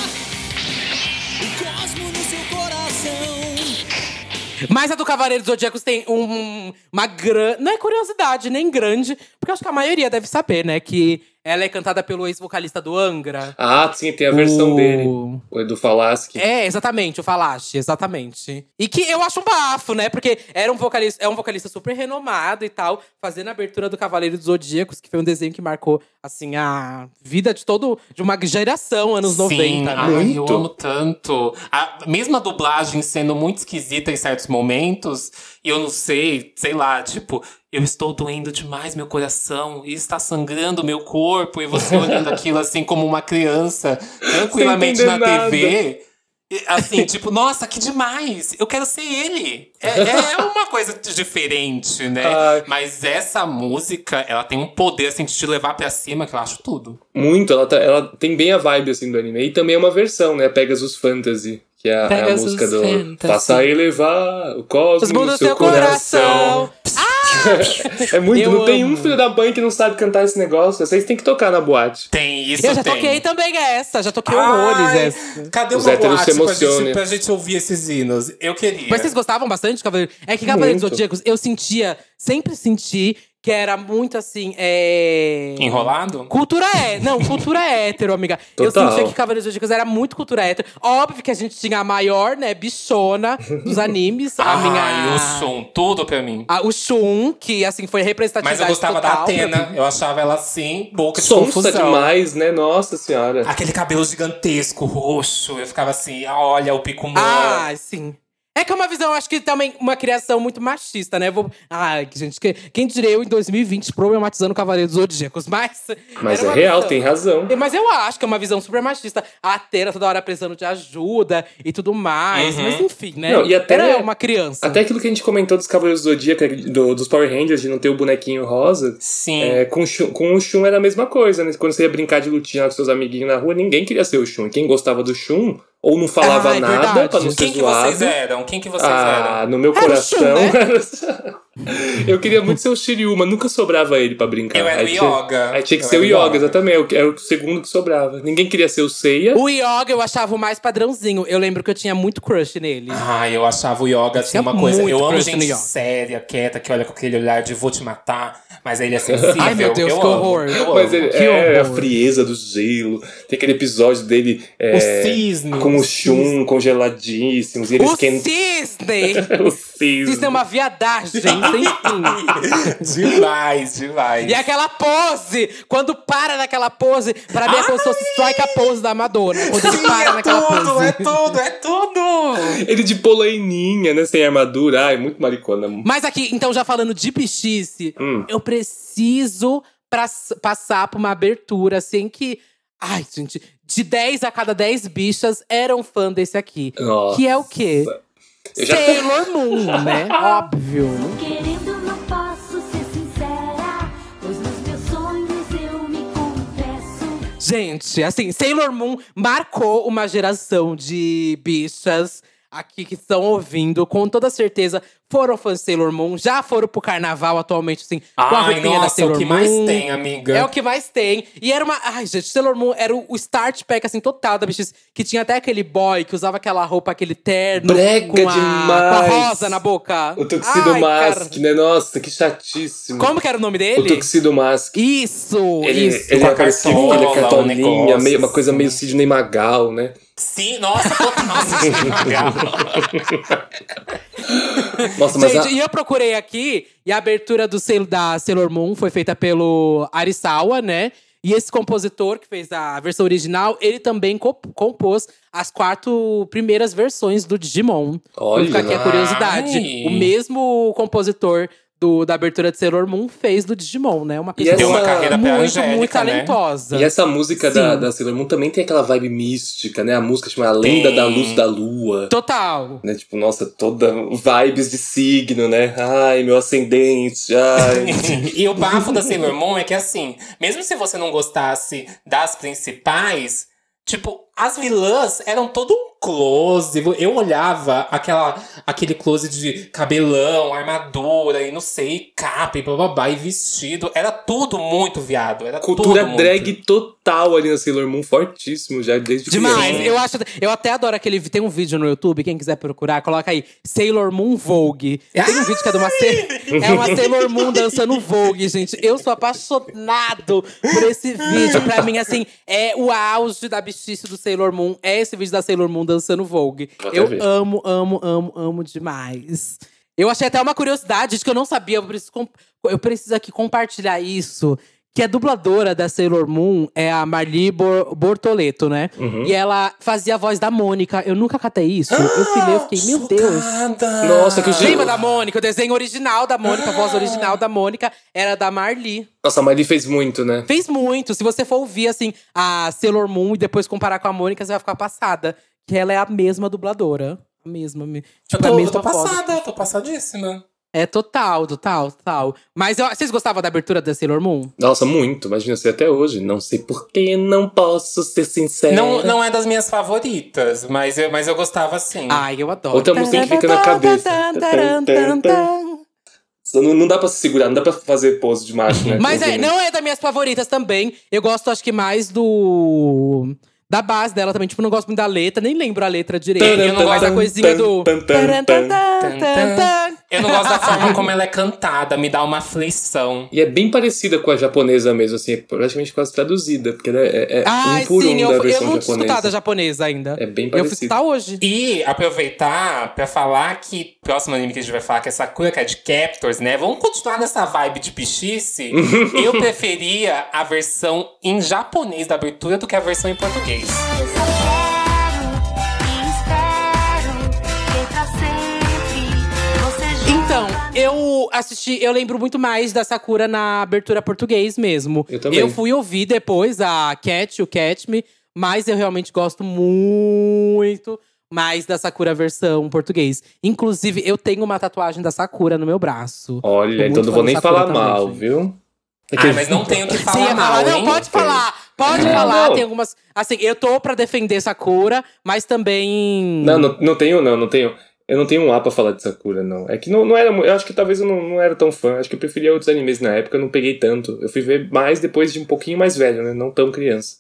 o cosmo no seu coração. Mas a do Cavaleiro dos Zodíacos tem um, uma grande. Não é curiosidade, nem grande, porque eu acho que a maioria deve saber, né? Que ela é cantada pelo ex-vocalista do Angra. Ah, sim, tem a versão o... dele. O Edu Falaschi. É, exatamente, o Falache, exatamente. E que eu acho um bafo, né? Porque era um vocalista, é um vocalista super renomado e tal, fazendo a abertura do Cavaleiro dos Zodíacos, que foi um desenho que marcou, assim, a vida de todo. de uma geração, anos Sim, 90, né? ai, eu amo tanto. A mesma dublagem sendo muito esquisita em certos momentos, e eu não sei, sei lá, tipo, eu estou doendo demais meu coração e está sangrando meu corpo, e você olhando aquilo assim como uma criança, tranquilamente na nada. TV. Assim, tipo, nossa, que demais! Eu quero ser ele! É, é uma coisa diferente, né? Ai. Mas essa música, ela tem um poder, assim, de te levar pra cima, que eu acho tudo. Muito, ela, tá- ela tem bem a vibe assim do anime. E também é uma versão, né? Pegasus Fantasy. Que é, a- é a música do. Fantasy. Faça elevar o cosmos Os mundos no seu do seu coração. É muito, Eu não tem amo. um filho da mãe que não sabe cantar esse negócio. Vocês têm que tocar na boate. Tem isso, Eu já tem. toquei também essa, já toquei Ai, horrores essa. Cadê Os uma boate se pra gente, pra gente ouvir esses hinos? Eu queria. Mas vocês gostavam bastante de Cavaleiro? É que Cavaleiro dos Muito. Zodíacos, eu sentia, sempre senti que era muito assim, é. Enrolado? Cultura é, não, cultura hétero, amiga. Eu Total. sentia que Cavaleiros dos Zodíacos era muito cultura hétero. Óbvio que a gente tinha a maior, né, bichona dos animes. a Ai, minha. o som, tudo pra mim. a- o Shun, que assim foi representatividade Mas eu gostava da total pra Atena. Eu achava ela assim, boca de Sonsa demais, né? Nossa senhora. Aquele cabelo gigantesco, roxo. Eu ficava assim, ah, olha o pico Ah, sim. É que é uma visão, acho que também uma criação muito machista, né? Vou... Ai, gente, que- quem diria eu em 2020 problematizando Cavaleiros dos Zodíacos, mas. Mas é real, visão. tem razão. Mas eu acho que é uma visão super machista. A Atena toda hora precisando de ajuda e tudo mais. Uhum. Mas enfim, né? Não, e até- Era uma criança. Até aquilo que a gente comentou dos Cavaleiros do Zodíaco, do, dos Power Rangers, de não ter o bonequinho rosa. Sim. É, com, o Shun, com o Shun era a mesma coisa, né? Quando você ia brincar de lutinha com seus amiguinhos na rua, ninguém queria ser o Shun. Quem gostava do Shun, ou não falava Ah, é nada pra não ser Quem que zoado. vocês eram? Quem que vocês Ah, eram? no meu Era o coração. Shun, né? eu queria muito ser o Shiryu, mas nunca sobrava ele pra brincar. Eu era o tinha- Yoga. Aí tinha que Eu ser o o Yoga, Yoga. exatamente. Era o segundo que sobrava. Ninguém queria ser o Seiya. O Yoga eu achava o mais padrãozinho. Eu lembro que eu tinha muito crush nele. Ai, eu achava o yoga assim uma coisa. Eu amo gente séria, quieta, que olha com aquele olhar de vou te matar, mas ele é sensível. Ai, meu Deus, eu que amo, horror. Eu Mas ele, Que é a horror. frieza do gelo. Tem aquele episódio dele é, O cisne. com o Shun congeladíssimos. E ele O esquenta. Cisne! o cisne. Cisne é uma viadagem, sem fim. demais, demais. E aquela pose! Quando para naquela pose, pra mim é como se fosse strike a pose da Madonna. Quando ele para é naquela tudo, pose. é tudo, é tudo! Ele de polaininha, né? Sem armadura. Ai, muito maricona. Mas aqui, então, já falando de bichice, Hum. eu preciso pra- passar por uma abertura, assim, que. Ai, gente, de 10 a cada 10 bichas eram fã desse aqui. Nossa. Que é o quê? Eu já- Sailor Moon, né? Óbvio. Querendo não posso ser sincera, pois nos meus sonhos eu me confesso. Gente, assim, Sailor Moon marcou uma geração de bichas aqui que estão ouvindo, com toda certeza foram fãs de Sailor Moon, já foram pro carnaval atualmente, assim, com a Ai, roupinha da nossa, é Sailor o que Moon. mais tem, amiga. É o que mais tem. E era uma. Ai, gente, Sailor Moon era o o start pack, assim, total da bichice. Que tinha até aquele boy que usava aquela roupa, aquele terno. Brega com a, demais. Com a rosa na boca. O Tuxedo Ai, Mask, cara. né? Nossa, que chatíssimo. Como que era o nome O dele? Tuxedo Mask. Isso, Ele, isso. ele Com a aparecia com cartola, aquele o cartolinha, meio, uma coisa meio Sidney Magal, né? Sim, nossa, total. legal. Nossa, mas Gente, a- e eu procurei aqui, e a abertura do selo da Sailor Moon foi feita pelo Arisawa, né? E esse compositor que fez a versão original, ele também co- compôs as quatro primeiras versões do Digimon. Olha, Então fica aqui a curiosidade. ai. O mesmo compositor do, da abertura de Sailor Moon fez do Digimon, né? Uma pessoa uma carreira pra muito, Angélica, muito né? talentosa. E essa música da, Sim. da Sailor Moon também tem aquela vibe mística, né? A música chama A Lenda Tem. da Luz da Lua. Total. Né? Tipo, nossa, toda vibes de signo, né? Ai, meu ascendente, ai. e o bafo da Sailor Moon é que assim, mesmo se você não gostasse das principais, tipo, as vilãs eram todo um close. Eu olhava aquela, aquele close de cabelão, armadura e não sei, capa e bababá e vestido. Era tudo muito viado. Era Cultura tudo drag muito. total ali na Sailor Moon, fortíssimo já desde Demais. criança. Eu acho. Eu até adoro aquele. Tem um vídeo no YouTube, quem quiser procurar, coloca aí. Sailor Moon Vogue. Tem um vídeo que é de uma. É uma Sailor Moon dançando Vogue, gente. Eu sou apaixonado por esse vídeo. Pra mim, assim, é o auge da bichice do Sailor Moon. É esse vídeo da Sailor Moon dançando Vogue. Até Eu ver. amo, amo, amo, amo demais. Eu achei até uma curiosidade de que eu não sabia. Eu preciso, eu preciso aqui compartilhar isso. Que a dubladora da Sailor Moon é a Marli Bor- Bortoleto, né? Uhum. E ela fazia a voz da Mônica. Eu nunca catei isso. eu filei, eu fiquei, meu Deus. Chocada. Nossa, que Lembra da Mônica? O desenho original da Mônica, a voz original da Mônica era da Marli. Nossa, a Miley fez muito, né? Fez muito. Se você for ouvir, assim, a Sailor Moon e depois comparar com a Mônica, você vai ficar passada. Que ela é a mesma dubladora. A mesma. me- Eu Tipo, a tô, eu mesma tô voz. passada, eu tô passadíssima. É total, total, total. Mas eu- vocês gostavam da abertura da Sailor Moon? Nossa, muito. Imagina ser até hoje. Não sei por que não posso ser sincero. Não, não é das minhas favoritas, mas eu, mas eu gostava sim. Ai, eu adoro. Outra música que fica na cabeça. Não, não dá pra se segurar, não dá pra fazer pose de macho, né? Mas é, não é das minhas favoritas também. Eu gosto, acho que mais do. Da base dela também. Tipo, não gosto muito da letra, nem lembro a letra direito. Eu não gosto- a coisinha do. Tan, tan, tan, Eu não gosto da forma como ela é cantada, me dá uma aflição. E é bem parecida com a japonesa mesmo, assim, é praticamente quase traduzida, porque ela é, é Ai, um por sim, um eu, da eu versão não tinha japonesa. escutado a japonesa ainda. É bem Eu fui escutar hoje. E aproveitar pra falar que o próximo anime que a gente vai falar, que é Sakura Card Captors, né? Vamos continuar nessa vibe de bichice. Eu preferia a versão em japonês da abertura do que a versão em português. Eu só quero e espero ter pra sempre você junto. Então, eu assisti, eu lembro muito mais da Sakura na abertura português mesmo. Eu também. fui ouvir depois a Cat, o Catch Me, mas eu realmente gosto muito mais da Sakura versão português. Inclusive, eu tenho uma tatuagem da Sakura no meu braço. Olha, então não vou nem Sakura falar também, mal, gente. viu? Ah, mas não tenho o que falar ia mal, falar, não, hein? pode falar. Pode Não, falar, não. tem algumas. Assim, eu tô pra defender Sakura, mas também. Não, não, não tenho, não, não tenho. Eu não tenho um A pra falar de Sakura, não. É que não, não era. Eu acho que talvez eu não, não era tão fã. Acho que eu preferia outros animes na época, eu não peguei tanto. Eu fui ver mais depois de um pouquinho mais velho, né? Não tão criança.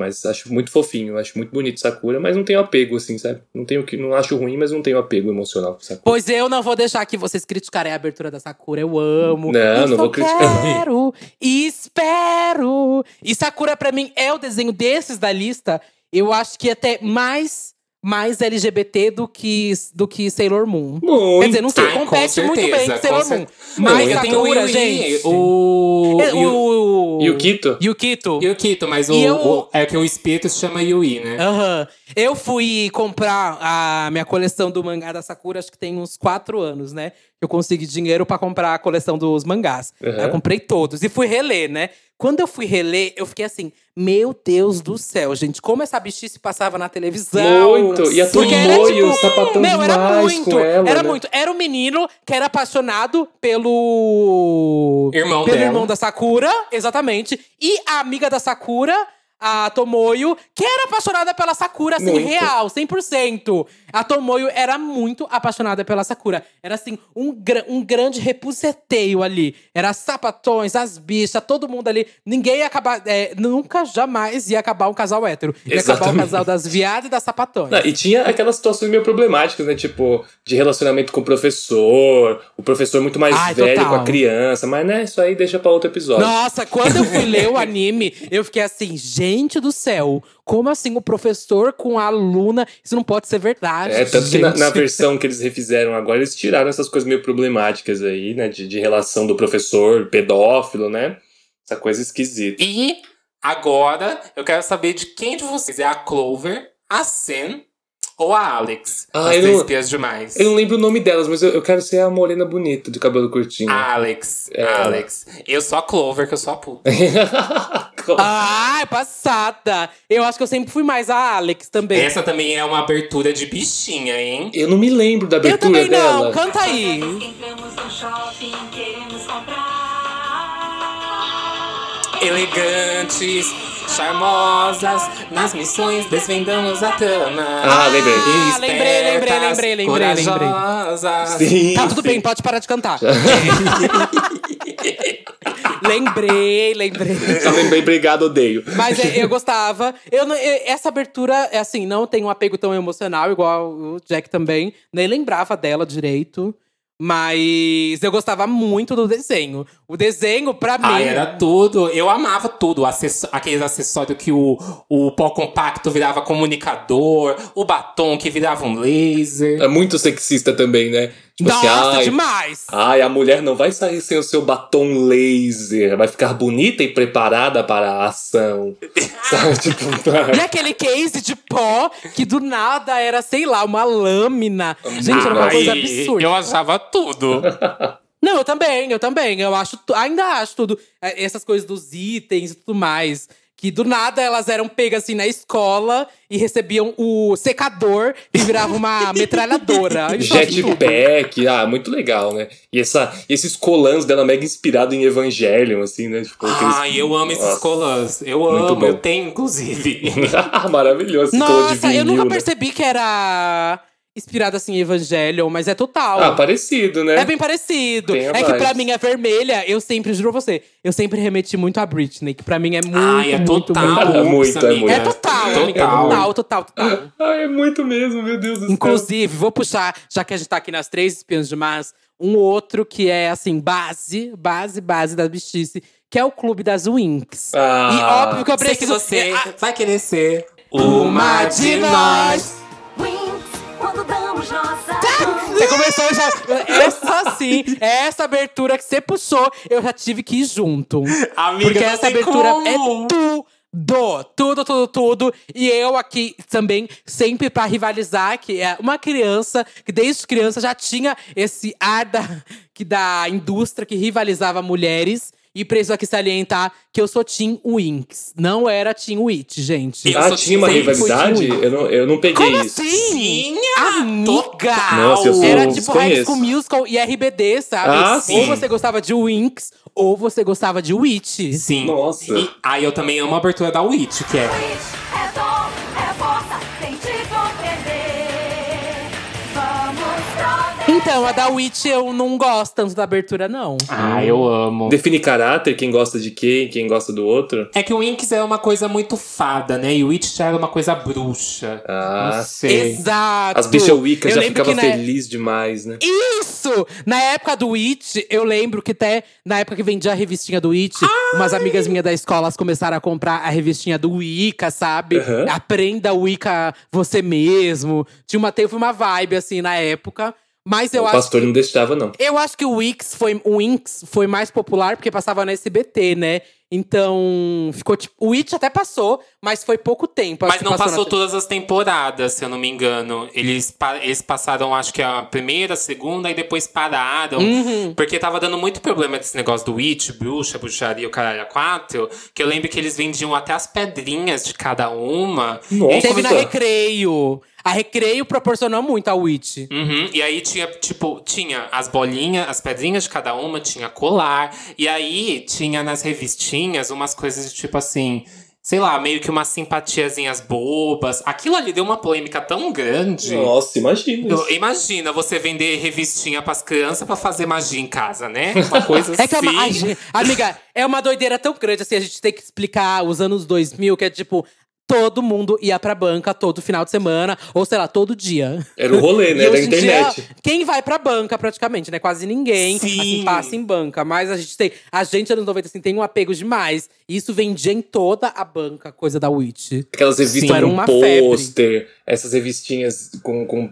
Mas acho muito fofinho, acho muito bonito Sakura, mas não tenho apego, assim, sabe? Não tenho que. Não acho ruim, mas não tenho apego emocional com Sakura. Pois eu não vou deixar que vocês criticarem a abertura da Sakura. Eu amo. Não, eu não vou criticar. Quero e espero. E Sakura, pra mim, é o desenho desses da lista. Eu acho que até mais, mais LGBT do que, do que Sailor Moon. Muito. Quer dizer, não sei, Ai, com compete muito bem certeza, com Sailor Moon. Mas eu tenho o Sakura, Yui, gente. O. É, o, E o Kito? Yukito. Yukito, mas o, eu- o- é que o espírito se chama Yui, né? Aham. Eu fui comprar a minha coleção do mangá da Sakura, acho que tem uns quatro anos, né? Eu consegui dinheiro pra comprar a coleção dos mangás. Aí Eu comprei todos e fui reler, né? Quando eu fui reler, eu fiquei assim, meu Deus do céu, gente, como essa bichice passava na televisão. Muito. E a Porque era, tipo, sapatão Meu, era muito. com ela, era né? muito. Era um menino que era apaixonado pelo. Irmão pelo dela. irmão da Sakura, exatamente. E a amiga da Sakura, a Tomoyo, que era apaixonada pela Sakura, assim, Muito. real, 100%. A Tomoyo era muito apaixonada pela Sakura. Era, assim, um, gra- um grande repuseteio ali. Era sapatões, as bichas, todo mundo ali. Ninguém ia acabar. é, nunca, jamais ia acabar um casal hétero. Ia acabar o Exatamente. casal das viadas e das sapatões. Não, e tinha aquelas situações meio problemáticas, né? Tipo, de relacionamento com o professor, o professor muito mais Ai, velho total. com a criança, mas né, isso aí deixa pra outro episódio. Nossa, quando eu fui ler o anime, eu fiquei assim, gente do céu, como assim o professor com a aluna? Isso não pode ser verdade. É, tanto que na, gente. na versão que eles refizeram agora, eles tiraram essas coisas meio problemáticas aí, né? De, de relação do professor pedófilo, né? Essa coisa esquisita. E agora eu quero saber de quem de vocês é a Clover, a Sen ou a Alex. Ah, As eu três não- espias demais. Eu não lembro o nome delas, mas eu, eu quero ser a morena bonita, de cabelo curtinho. Alex, É. Alex. Eu sou a Clover, que eu sou a puta. Ai, passada! Eu acho que eu sempre fui mais a Alex também. Essa também é uma abertura de bichinha, hein? eu não me lembro da eu abertura também não, dela. canta aí. Entramos no shopping, queremos comprar. Elegantes, Charmosas, nas missões desvendamos a trama. Ah, lembrei. Ah, lembrei, lembrei, lembrei, lembrei, lembrei. corajosas. Sim. Tá tudo bem, pode parar de cantar. lembrei, lembrei. Só lembrei, obrigado, odeio. Mas é, eu gostava. Eu, não- eu- essa abertura, é assim, não tem um apego tão emocional, igual o Jack também. Nem lembrava dela direito. Mas eu gostava muito do desenho. O desenho, pra mim. Ah, era tudo. Eu amava tudo. Acess aqueles acessórios que o, o pó compacto virava comunicador, o batom que virava um laser. É muito sexista também, né? Tipo assim, Nossa, ai, demais! ai, a mulher não vai sair sem o seu batom laser. Vai ficar bonita e preparada para a ação. Sabe? Tipo, E aquele case de pó que do nada era, sei lá, uma lâmina. Gente, era uma Ai, coisa absurda. Eu achava tudo. Não, eu também, eu também. Eu acho, ainda acho tudo. é, Essas coisas dos itens e tudo mais. Que do nada elas eram pegas assim na escola e recebiam o secador e virava uma metralhadora. Jetpack, ah, muito legal, né? E essa, esses colãs dela mega inspirado em Evangelion, assim, né? Tipo, aqueles- Ai, eu amo esses Nossa. colãs. Eu Muito amo, bom. eu tenho, inclusive. Maravilhoso esse colã de Nossa, vinil, eu nunca né? percebi que era inspirado assim em Evangelion, mas é total. Ah, parecido, né? É bem parecido. Tem a É que pra mim é vermelha, eu sempre, juro você, eu sempre remeti muito a Britney, que pra mim é muito, Ai, é muito, total. muito. É muito, é amiga. muito. É total, amiga. Total. Total, total, total. Ah, é muito mesmo, meu Deus do céu. Inclusive, vou puxar, já que a gente tá aqui nas três espiãs de Mars, um outro que é, assim, base, base, base da bichice, que é o Clube das Winx. Ah. e óbvio que eu Sei que preciso… você é, a- vai querer ser uma de nós. Winx, quando damos nossa mão. Você começou já… Essa sim, essa abertura que você puxou, eu já tive que ir junto. Amiga, Porque não essa tem abertura como. é tudo. Tudo, tudo, tudo. E eu aqui também, sempre pra rivalizar, que é uma criança que desde criança já tinha esse ar da, que da indústria que rivalizava mulheres. E preciso aqui salientar que eu sou Team Winx. Não era Team Witch, gente. Eu Ah, sou tinha uma rivalidade? Eu não, eu não peguei Como isso. assim? Tinha! Amiga! Nossa, eu sou- Era tipo High. School Musical e RBD, sabe? Ah, ou sim. você gostava de Winx, ou você gostava de Witch. Sim. Nossa. E aí eu também amo a abertura da Witch, que é. Então, a da Witch eu não gosto tanto da abertura, não. Ah, eu amo. Define caráter, quem gosta de quem, quem gosta do outro. É que o Winx é uma coisa muito fada, né? E o Witch já era uma coisa bruxa. Ah, Não sei. Exato. As bichas Wicca Eu já lembro ficavam na- felizes demais, né? Isso! Na época do It, eu lembro que até na época que vendia a revistinha do It, umas amigas minhas da escola elas começaram a comprar a revistinha do Wicca, sabe? Aham. Aprenda Wicca você mesmo. Tinha uma, teve uma vibe assim na época. Mas eu o acho pastor que não deixava, não. Eu acho que o Wix foi, o foi mais popular porque passava na SBT, né? Então, ficou tipo. O It até passou, mas foi pouco tempo. Mas não passou na- todas as temporadas, se eu não me engano. Eles, pa- eles passaram, acho que a primeira, a segunda e depois pararam. Uhum. Porque tava dando muito problema desse negócio do Witch, bruxa, bruxaria, o caralho a quatro. Que eu lembro que eles vendiam até as pedrinhas de cada uma. Nossa. E Teve na. Recreio. A Recreio proporcionou muito ao Witch. Uhum, E aí tinha, tipo, tinha as bolinhas, as pedrinhas de cada uma, tinha colar. E aí tinha nas revistinhas umas coisas de tipo assim. Sei lá, meio que umas simpatiazinhas bobas. Aquilo ali deu uma polêmica tão grande. Nossa, imagina. isso. Imagina você vender revistinha pras crianças pra fazer magia em casa, né? Uma coisa É que é assim. uma, amiga, é uma doideira tão grande assim, a gente tem que explicar os anos 2000, que é tipo, todo mundo ia pra banca todo final de semana, ou sei lá, todo dia. Era o rolê, né, da em dia, internet. quem vai pra banca praticamente, né? Quase ninguém Sim. assim, passa em banca. Mas a gente tem. A gente, anos 90, assim, tem um apego demais. E isso vendia em toda a banca, coisa da Witch. Aquelas revistas Sim. Com uma pôster, essas revistinhas com, com,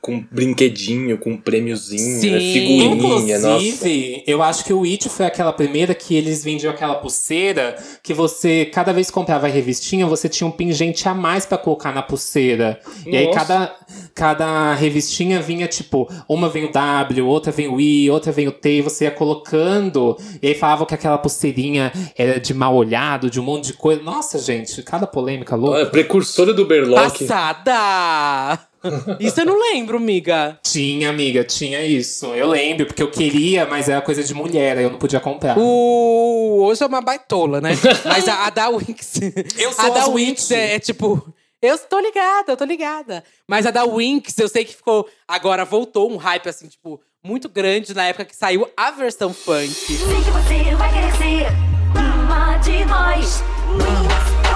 com brinquedinho, com prêmiozinho, Sim. né, figurinha, nossa. Inclusive, eu acho que o It foi aquela primeira que eles vendiam aquela pulseira que você, cada vez que comprava a revistinha, você tinha um pingente a mais pra colocar na pulseira. E aí Nossa. cada, cada revistinha vinha tipo, uma vem o W, outra vem o I, outra vem o T, e você ia colocando. E aí falavam que aquela pulseirinha era de mal olhado, de um monte de coisa. Nossa, gente, cada polêmica louca. Precursora do Berlock. Passada! Isso eu não lembro, miga. Tinha, amiga, tinha isso. Eu lembro, porque eu queria, mas era coisa de mulher, aí eu não podia comprar. O... Hoje é uma baitola, né? Mas a, a da Winx. Eu sou A da Winx Winx. é, é tipo. Eu tô ligada, eu tô ligada. Mas a da Winx, eu sei que ficou. Agora voltou um hype, assim, tipo, muito grande na época que saiu a versão funk. Sei que você vai querer ser uma de nós.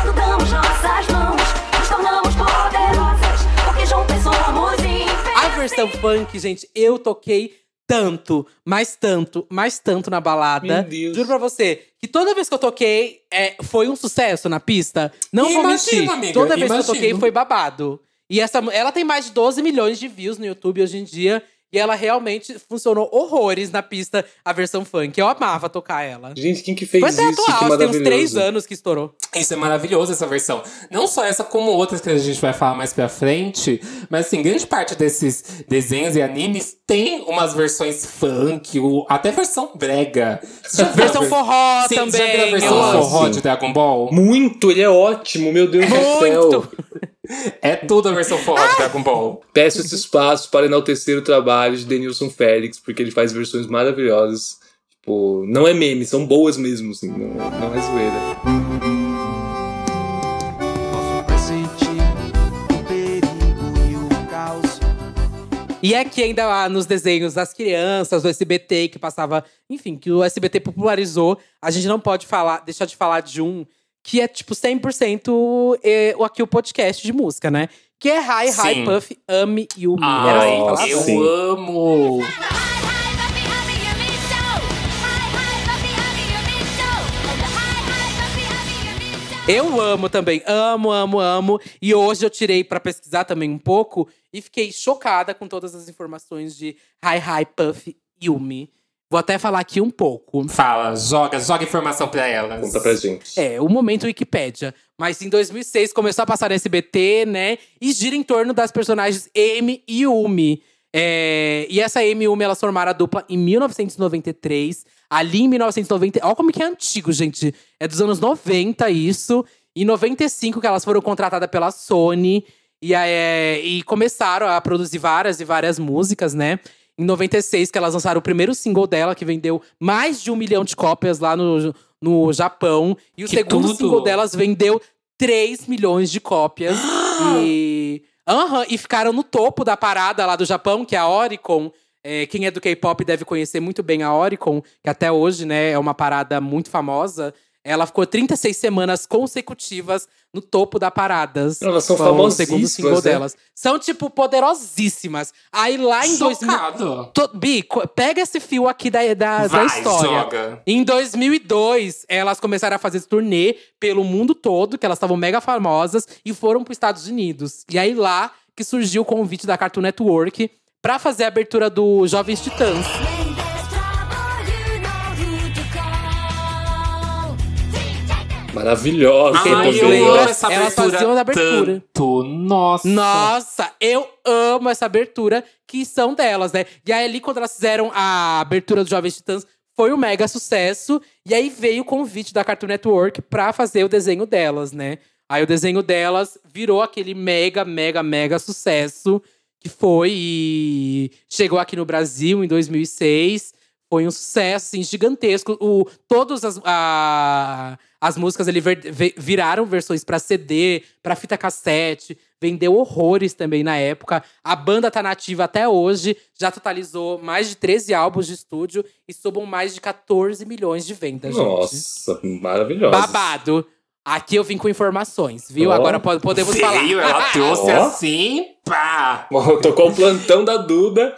Quando damos nossas mãos, nos tornamos poderosas. Porque juntas somos A versão funk, gente, eu toquei tanto, mais tanto, mais tanto na balada. Meu Deus. Juro pra você que toda vez que eu toquei, é, foi um sucesso na pista. Não vou Imagino, mentir. amiga, toda vez que eu imagino. toquei foi babado. E essa, ela tem mais de 12 milhões de views no YouTube hoje em dia. E ela realmente funcionou horrores na pista, a versão funk. Eu amava tocar ela. Gente, quem que fez Foi até isso? atual, que acho que tem uns três anos que estourou. Isso é maravilhoso, essa versão. Não só essa, como outras que a gente vai falar mais pra frente. Mas, assim, grande parte desses desenhos e animes tem umas versões funk, o- até versão brega. Versão forró Sim, também. Já viu a versão forró de Dragon Ball? Muito, ele é ótimo, meu Deus do céu. É tudo a versão forró de Dragon Ball. Peço esse espaço para enaltecer o trabalho de Denilson Félix, porque ele faz versões maravilhosas. Tipo, não é meme, são boas mesmo, assim, não, não é zoeira. E aqui ainda ah, nos desenhos das crianças, do SBT, que passava… Enfim, que o SBT popularizou. A gente não pode falar, deixar de falar de um que é, tipo, 100% é, aqui o podcast de música, né? Que é Hi, Hi, Sim. Puff, Ame assim que Nossa, falava? eu sim. amo. Eu amo também. Amo, amo, amo. E hoje eu tirei pra pesquisar também um pouco. E fiquei chocada com todas as informações de Hi, Hi, Puff, Yumi. Vou até falar aqui um pouco. Fala, joga, joga informação pra elas. Conta pra gente. É, o momento Wikipédia. Mas em 2006 começou a passar no SBT, né? E gira em torno das personagens Amy e Yumi. É, e essa Amy e Yumi, elas formaram a dupla em 1993. Ali em 1990… Olha como que é antigo, gente. É dos anos 90 isso. Em 95 que elas foram contratadas pela Sony. E, é, e começaram a produzir várias e várias músicas, né? Em 96, que elas lançaram o primeiro single dela, que vendeu mais de um milhão de cópias lá no, no Japão. E o Que segundo tudo! single delas vendeu 3 milhões de cópias. e. Aham, e ficaram no topo da parada lá do Japão, que é a Oricon. É, quem é do K-pop deve conhecer muito bem a Oricon, que até hoje, né, é uma parada muito famosa. Ela ficou 36 semanas consecutivas no topo da paradas. Elas são o segundo single né? delas. São, tipo, poderosíssimas. Aí lá em 2000. Chocado. To- Bi, pega esse fio aqui da, da, da Vai, história. joga. Em 2002, elas começaram a fazer turnê pelo mundo todo, que elas estavam mega famosas, e foram para os Estados Unidos. E aí lá que surgiu o convite da Cartoon Network pra fazer a abertura do Jovens Titãs. Maravilhosa também. eu lembra? amo essa Elas faziam a abertura. tanto. Nossa. Nossa, eu amo essa abertura que são delas, né? E aí ali, quando elas fizeram a abertura do Jovens Titãs, foi um mega sucesso. E aí veio o convite da Cartoon Network pra fazer o desenho delas, né? Aí o desenho delas virou aquele mega, mega, mega sucesso que foi e chegou aqui no Brasil em 2006. Foi um sucesso assim, gigantesco. O, todas as, a- as músicas ele viraram versões pra CD, pra fita cassete. Vendeu horrores também na época. A banda tá nativa até hoje. Já totalizou mais de 13 álbuns de estúdio e somam mais de 14 milhões de vendas, gente. Nossa, maravilhosa. Babado. Aqui eu vim com informações, viu? Ó. Agora po- podemos falar. Veio, ela trouxe Ó. assim, pá. Tocou o plantão da Duda.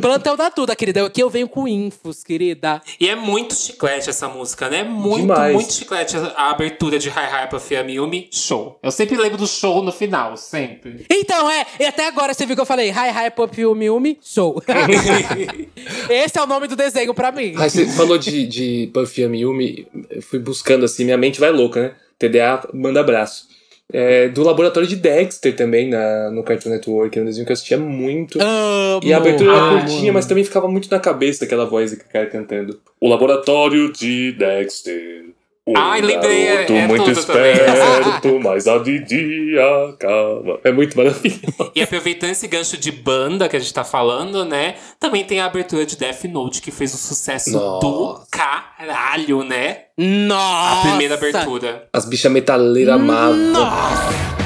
Plantão da Duda, querida. Aqui eu venho com infos, querida. E é muito chiclete essa música, né? Muito, Demais. muito chiclete a abertura de Hi Hi Puffy Yumi, show. Eu sempre lembro do show no final, sempre. Então, é, e até agora você viu que eu falei Hi Hi Pop Yumi Yumi, show. Esse é o nome do desenho pra mim. Ai, você falou de, de Puffy Yumi, eu fui buscando assim, minha mente vai louca, né? TDA, manda abraço. É, do laboratório de Dexter também na, no Cartoon Network, é um desenho que eu assistia muito. Amo, E a abertura era amo. curtinha, mas também ficava muito na cabeça aquela voz daquele cara cantando. O laboratório de Dexter. O Ai, lembrei, é- é muito esperto, mas a de dia acaba. É muito maravilhoso. E aproveitando esse gancho de banda que a gente tá falando, né? Também tem a abertura de Death Note, que fez um sucesso do Nossa. caralho, né? Nossa! A primeira abertura. As bichas metaleiras amavam. Nossa!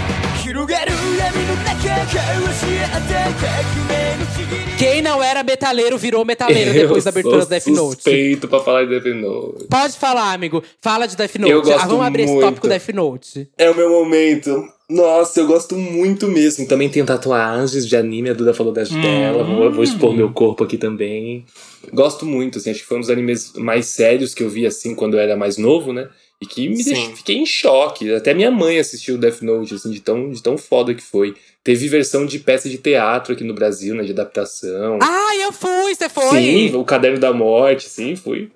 Quem não era metaleiro virou metaleiro depois da abertura do Death Note. suspeito pra falar de Death Note. Pode falar, amigo. Fala de Death Note. Eu gosto ah, vamos abrir esse muito. tópico Death Note. É o meu momento. Nossa, eu gosto muito mesmo. Também tenho tatuagens de anime, a Duda falou das dela. Vou, vou expor meu corpo aqui também. Gosto muito, assim. Acho que foi um dos animes mais sérios que eu vi, assim, quando eu era mais novo, né? E que me deixou, fiquei em choque. Até minha mãe assistiu Death Note, assim, de tão, de tão foda que foi. Teve versão de peça de teatro aqui no Brasil, né? De adaptação. Ah, eu fui, você foi? Sim, o Caderno da Morte, sim, fui.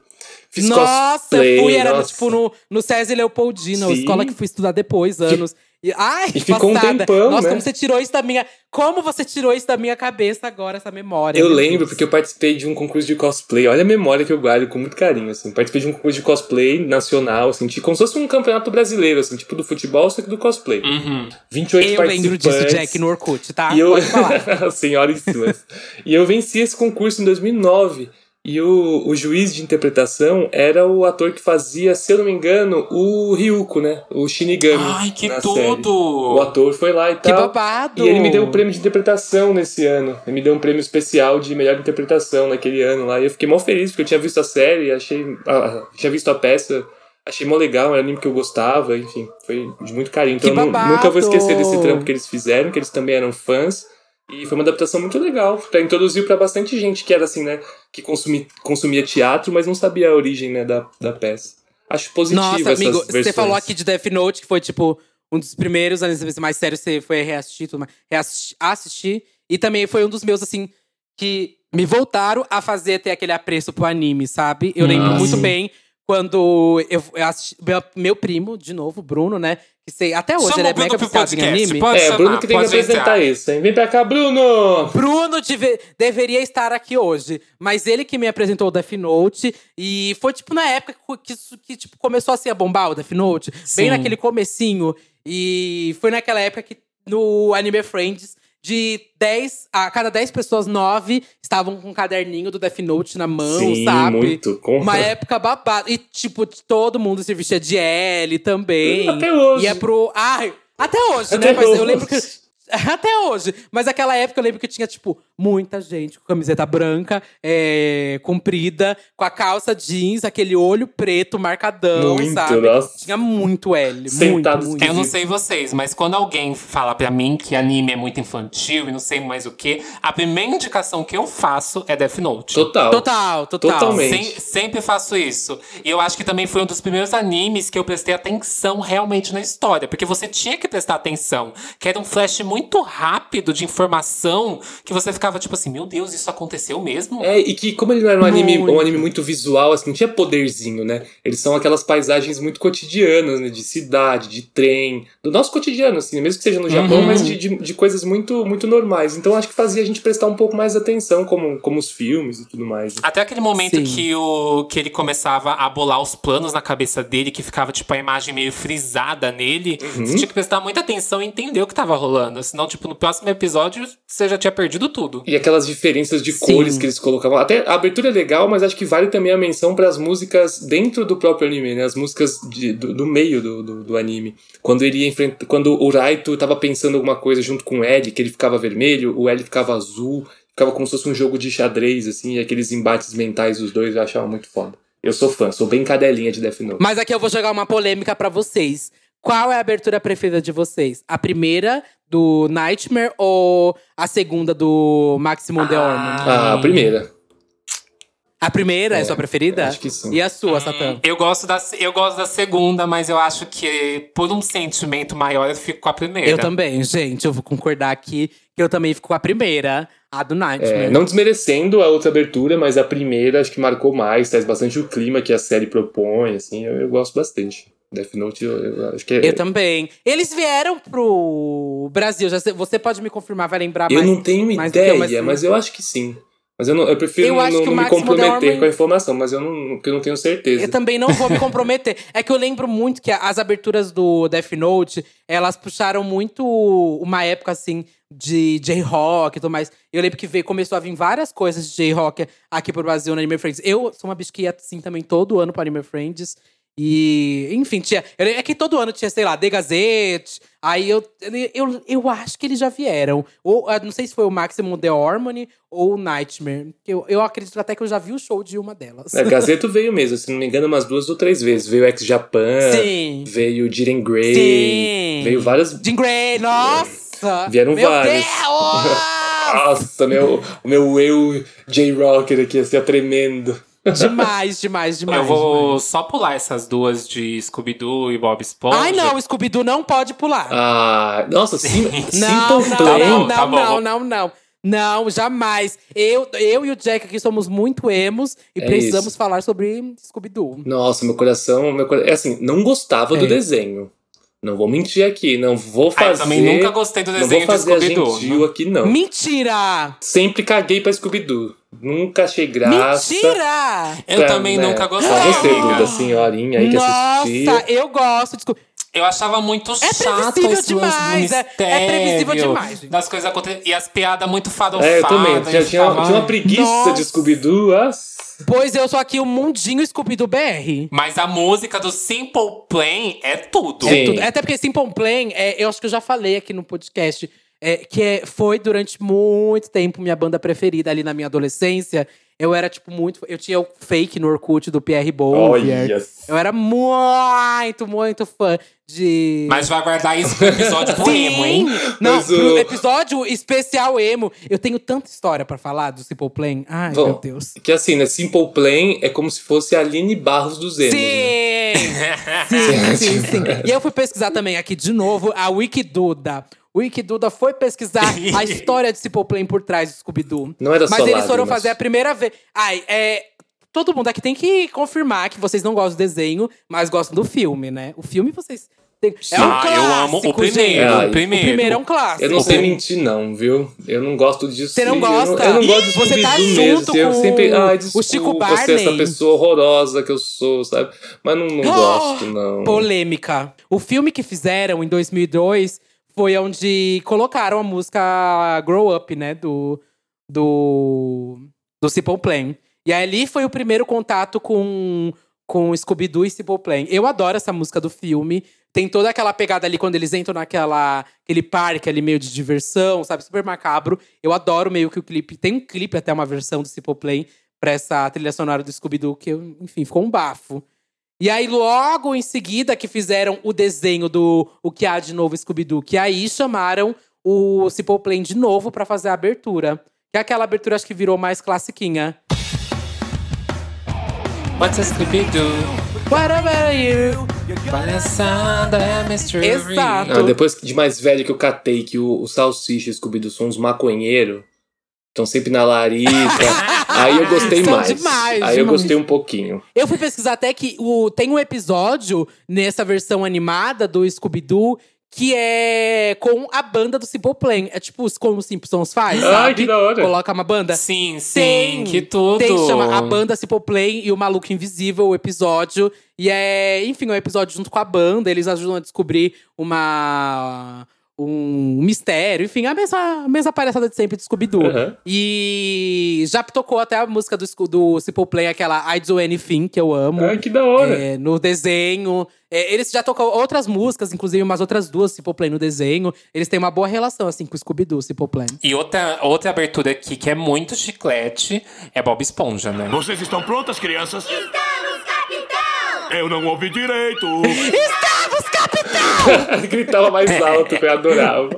Fiz Nossa, cosplay, eu fui, era nossa. tipo no, no César Leopoldina, a Sim. escola que fui estudar depois, anos. E, ai, E ficou um passada. tempão, Nossa, né? como você tirou isso da minha. Como você tirou isso da minha cabeça agora, essa memória? Eu lembro, Deus. porque eu participei de um concurso de cosplay. Olha a memória que eu guardo com muito carinho, assim. Participei de um concurso de cosplay nacional, assim, tipo, como se fosse um campeonato brasileiro, assim, tipo do futebol, só que do cosplay. Uhum. 28 Eu participantes. lembro disso, Jack, no Orkut, tá? E eu... Pode falar. Senhoríssimas. e eu venci esse concurso em 2009. E o, o juiz de interpretação era o ator que fazia, se eu não me engano, o Ryuko, né? O Shinigami. Ai, que tudo! série. O ator foi lá e Que tal. babado! E ele me deu um prêmio de interpretação nesse ano. Ele me deu um prêmio especial de melhor interpretação naquele ano lá. E eu fiquei mó feliz, porque eu tinha visto a série, achei. ah, tinha visto a peça, achei mó legal, era um anime que eu gostava, enfim, foi de muito carinho. Então Que eu nunca vou esquecer desse trampo que eles fizeram, que eles também eram fãs. E foi uma adaptação muito legal, pra introduzir pra bastante gente que era assim, né? Que consumi, consumia teatro, mas não sabia a origem né, da, da peça. Acho positivo Nossa, essas amigo, versões. você falou aqui de Death Note, que foi, tipo, um dos primeiros animes mais sérios que você foi reassistir, tudo mais, reassistir, assistir. E também foi um dos meus, assim, que me voltaram a fazer ter aquele apreço pro anime, sabe? Eu lembro Ah, muito sim. bem quando eu, eu assisti. Meu, meu primo, de novo, Bruno, né? Que sei, até hoje Chama ele é o Bruno mega viciado em anime. pode É, chamar, Bruno que tem que apresentar entrar. isso, hein? Vem pra cá, Bruno! Bruno deve- deveria estar aqui hoje, mas ele que me apresentou o Death Note e foi tipo na época que, isso- que tipo, começou assim a bombar o Death Note, Sim. bem naquele comecinho. E foi naquela época que no Anime Friends de 10 a cada 10 pessoas, 9 estavam com um caderninho do Death Note na mão, Sim, sabe? muito. Com... Uma época babada. E, tipo, todo mundo se vestia de L também. Até hoje. Ia pro. Ai, até hoje, Até né? Mas hoje. eu lembro que. Até hoje. Mas naquela época eu lembro que tinha, tipo, muita gente com camiseta branca, é, comprida, com a calça jeans, aquele olho preto marcadão, Muito, sabe? nossa. Tinha muito L. Sentados muito, muito. Eu não sei vocês, mas quando alguém fala pra mim que anime é muito infantil e não sei mais o que, a primeira indicação que eu faço é Death Note. Total. Total, total. Totalmente. Sem- sempre faço isso. E eu acho que também foi um dos primeiros animes que eu prestei atenção realmente na história. Porque você tinha que prestar atenção. Que era um flash muito rápido de informação que você ficava tipo assim: Meu Deus, isso aconteceu mesmo? É, e que como ele não era um anime, Muito. um anime muito visual, assim, não tinha poderzinho, né? Eles são aquelas paisagens muito cotidianas, né? De cidade, de trem, do nosso cotidiano, assim, mesmo que seja no Japão, Uhum. mas de, de, de coisas muito, muito normais. Então acho que fazia a gente prestar um pouco mais atenção, como, como os filmes e tudo mais. né? Até aquele momento Sim. que, o, que ele começava a bolar os planos na cabeça dele, que ficava, tipo, a imagem meio frisada nele. Uhum. Você tinha que prestar muita atenção e entender o que tava rolando. Senão, tipo, no próximo episódio, você já tinha perdido tudo. E aquelas diferenças de Sim. cores que eles colocavam. Até a abertura é legal, mas acho que vale também a menção para as músicas dentro do próprio anime, né? As músicas de- do, do meio do, do, do anime. Quando ele ia enfrenta, quando o Raito tava pensando alguma coisa junto com o L, que ele ficava vermelho, o L ficava azul, ficava como se fosse um jogo de xadrez, assim, e aqueles embates mentais dos dois eu achava muito foda. Eu sou fã, sou bem cadelinha de Death Note. Mas aqui eu vou jogar uma polêmica pra vocês. Qual é a abertura preferida de vocês? A primeira do Nightmare ou a segunda do Maximum The Hormone? Ah, a primeira. A primeira é, É, sua preferida? acho que sim. E a sua, Satã? Eu gosto, da, eu gosto da segunda, mas eu acho que por um sentimento maior eu fico com a primeira. Eu também, gente. Eu vou concordar aqui que eu também fico com a primeira, a do Nightmare. É, não desmerecendo a outra abertura, mas a primeira acho que marcou mais, traz bastante o clima que a série propõe, assim, eu, eu gosto bastante. Death Note, eu, eu acho que é. Eu também. Eles vieram pro Brasil. Já você pode me confirmar, vai lembrar Eu mais. não tenho que eu, ideia, mas- mas, eu acho que sim. Mas eu, não, eu prefiro Eu não, não me comprometer com a informação, mas eu não, eu não tenho certeza. Eu também não vou me comprometer. É que eu lembro muito que as aberturas do Death Note, elas puxaram muito uma época assim de J-rock e tudo mais. Eu lembro que veio, começou a vir várias coisas de J-rock aqui pro Brasil no Anime Friends. Eu sou uma bicha que ia assim também todo ano pro Anime Friends. E, enfim, tinha. É que todo ano tinha, sei lá, The Gazette. Aí eu, eu, eu acho que eles já vieram. Ou ah, não sei se foi o Maximum The Harmony ou o Nightmare. Eu, eu acredito até que eu já vi o show de uma delas. É, Gazeto veio mesmo, se não me engano, umas duas ou três vezes. Veio Ex-Japan, Sim. veio Jiren Grey, Sim. veio várias. Jim Grey, nossa! Vieram Meu vários. Deus! Nossa, meu, o meu eu J-Rocker aqui, assim, ó, tremendo. Demais, demais, demais. Eu vou demais. só pular essas duas de Scooby-Doo e Bob Esponja. Ai, não, Scooby-Doo não pode pular. Ah, nossa, sim, não, Simple não, Plan. não, Tá não, bom. não, não, não. Não, jamais. Eu, eu e o Jack aqui somos muito emos e É precisamos isso. falar sobre Scooby-Doo. Nossa, meu coração, meu coração. É assim, não gostava do É. desenho. Não vou mentir aqui, não vou Ah, eu fazer. também nunca gostei do Não desenho vou de fazer a Scooby-Doo. aqui, não. Mentira! Sempre caguei pra Scooby-Doo. Nunca achei graça. Mentira! Eu Pra- também né, nunca gostei. Só você. Duda, senhorinha aí que assistia. Nossa, eu gosto de Scooby. Eu achava muito chato previsível esse lance do demais, é- é previsível demais, gente. Das coisas acontecendo. E as piadas muito farofadas. É, eu também. eu Já tinha, tinha uma "Ai". preguiça Nossa. de Scooby-Doo. nossa. Pois eu sou aqui o mundinho Scooby-Doo BR. Mas a música do Simple Plan é tudo. Sim. É tudo. Até porque Simple Plan, é, eu acho que eu já falei aqui no podcast, é, que é- foi durante muito tempo minha banda preferida ali na minha adolescência. Eu era, tipo, muito. Eu tinha o fake no Orkut do Pierre. Olha. Eu era muito, muito fã de. Mas vai guardar isso pro episódio do emo, hein? Não, Mas pro o- episódio especial emo. Eu tenho tanta história pra falar do Simple Plan. Ai, Bom, meu Deus. Que assim, né? Simple Plan é como se fosse a Aline Barros dos emos. né? Sim! sim, sim, sim. E eu fui pesquisar também aqui de novo a Wikiduda. O Wikiduda foi pesquisar a história de Simple Plan por trás do Scooby-Doo. Não era só Mas eles foram lágrimas. fazer a primeira vez. Ai, é. Todo mundo aqui tem que confirmar que vocês não gostam do desenho, mas gostam do filme, né? O filme vocês. É um Ah, eu amo o clássico, primeiro, gente. o primeiro. O primeiro é um clássico. Eu não sei mentir, não, viu? Eu não gosto disso. Você não Eu gosta? Eu não, gosto de Você tá Scooby-Doo mesmo. junto assim, eu com sempre. Ai, o desculpa, Chico você é essa Barney. pessoa horrorosa que eu sou, sabe? Mas não, não Oh, gosto, não. Polêmica. O filme que fizeram em 2002 foi onde colocaram a música Grow Up, né? Do. Do. Do Simple Plan. E ali foi o primeiro contato com, com Scooby-Doo e Simple Plan. Eu adoro essa música do filme. Tem toda aquela pegada ali quando eles entram naquela aquele parque ali meio de diversão, sabe? Super macabro. Eu adoro meio que o clipe. Tem um clipe até uma versão do Simple Plan pra essa trilha sonora do Scooby-Doo, que, enfim, ficou um bafo. E aí, logo em seguida, que fizeram o desenho do O Que Há de Novo Scooby-Doo, que aí chamaram o Simple Plan de novo pra fazer a abertura. Que é aquela abertura, acho que virou mais classiquinha. What's a Scooby-Doo? What about you? Palhaçada, é mystery. Exato. Ah, depois de mais velho que eu catei que o, o Salsicha e o Scooby-Doo são uns maconheiros. Estão sempre na larita. aí eu gostei São mais. demais, aí eu demais. gostei um pouquinho. Eu fui pesquisar até que o, tem um episódio nessa versão animada do Scooby-Doo que é com a banda do Simple Plan. É tipo como os Simpsons faz, Ai, sabe? que da hora. Coloca uma banda. Sim, sim, Tem, que tudo. Tem, chama A Banda Simple Plan e o Maluco Invisível, o episódio. E é, enfim, é um episódio junto com a banda. Eles ajudam a descobrir uma. Um mistério, enfim, a mesma, a mesma palhaçada de sempre do Scooby-Doo. Uhum. E já tocou até a música do, do Simple Plan, aquela I Do Anything, que eu amo. Ai, que da hora. É, no desenho. É, eles já tocam outras músicas, inclusive umas outras duas Simple Plan no desenho. Eles têm uma boa relação, assim, com o Scooby-Doo, Simple Plan. E outra, outra abertura aqui que é muito chiclete é Bob Esponja, né? Vocês estão prontas, crianças? Estamos, capitão! Eu não ouvi direito. Gritava mais alto, que eu adorava.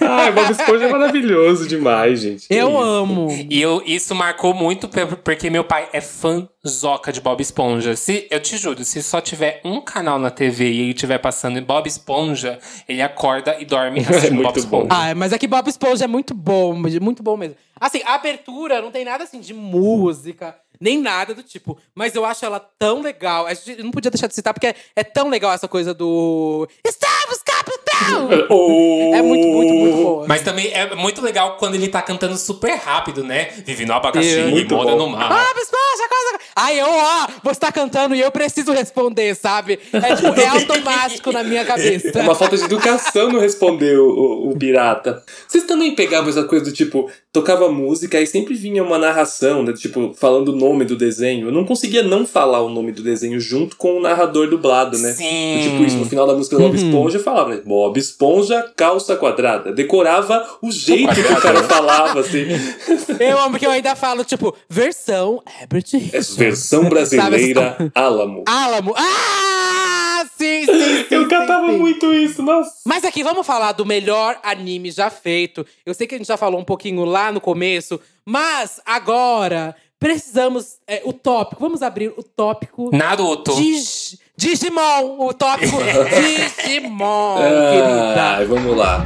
Ai, Bob Esponja é maravilhoso demais, gente. Eu isso. amo. E eu, isso marcou muito porque meu pai é fãzoca de Bob Esponja. Se, eu te juro, se só tiver um canal na TV e ele estiver passando em Bob Esponja, ele acorda e dorme assistindo muito Bob Esponja. bom. Ah, mas é que Bob Esponja é muito bom, muito bom mesmo. Assim, a abertura não tem nada assim de música, nem nada do tipo. Mas eu acho ela tão legal. A gente não podia deixar de citar, porque é, é tão legal essa coisa do. Estamos, capitão! Oh. É muito, muito, muito boa. Mas também é muito legal quando ele tá cantando super rápido, né? Vive no abacaxi É, e mora no mar. Ah, mas poxa, coisa. Aí eu, ó, você tá cantando e eu preciso responder, sabe? É, tipo, é automático na minha cabeça. Uma falta de educação não responder o, o, o pirata. Vocês também pegavam essa coisa do tipo, tocava música e sempre vinha uma narração, né? Tipo, falando o nome do desenho. Eu não conseguia não falar o nome do desenho junto com o narrador dublado, né? Sim. Tipo isso, no final da música do Bob Esponja, eu falava, né? Bob Esponja, calça quadrada. Decorava o jeito que o cara falava, assim. Eu amo que eu ainda falo, tipo, versão Herbert É versão brasileira Álamo. Álamo. Ah, sim, sim, sim. Eu sim, cantava sim. muito isso, nossa. Mas aqui, vamos falar do melhor anime já feito. Eu sei que a gente já falou um pouquinho lá no começo, mas agora precisamos. é, o tópico, vamos abrir o tópico. Naruto. Dig- Digimon, o tópico Digimon, querida. Ah, vamos lá.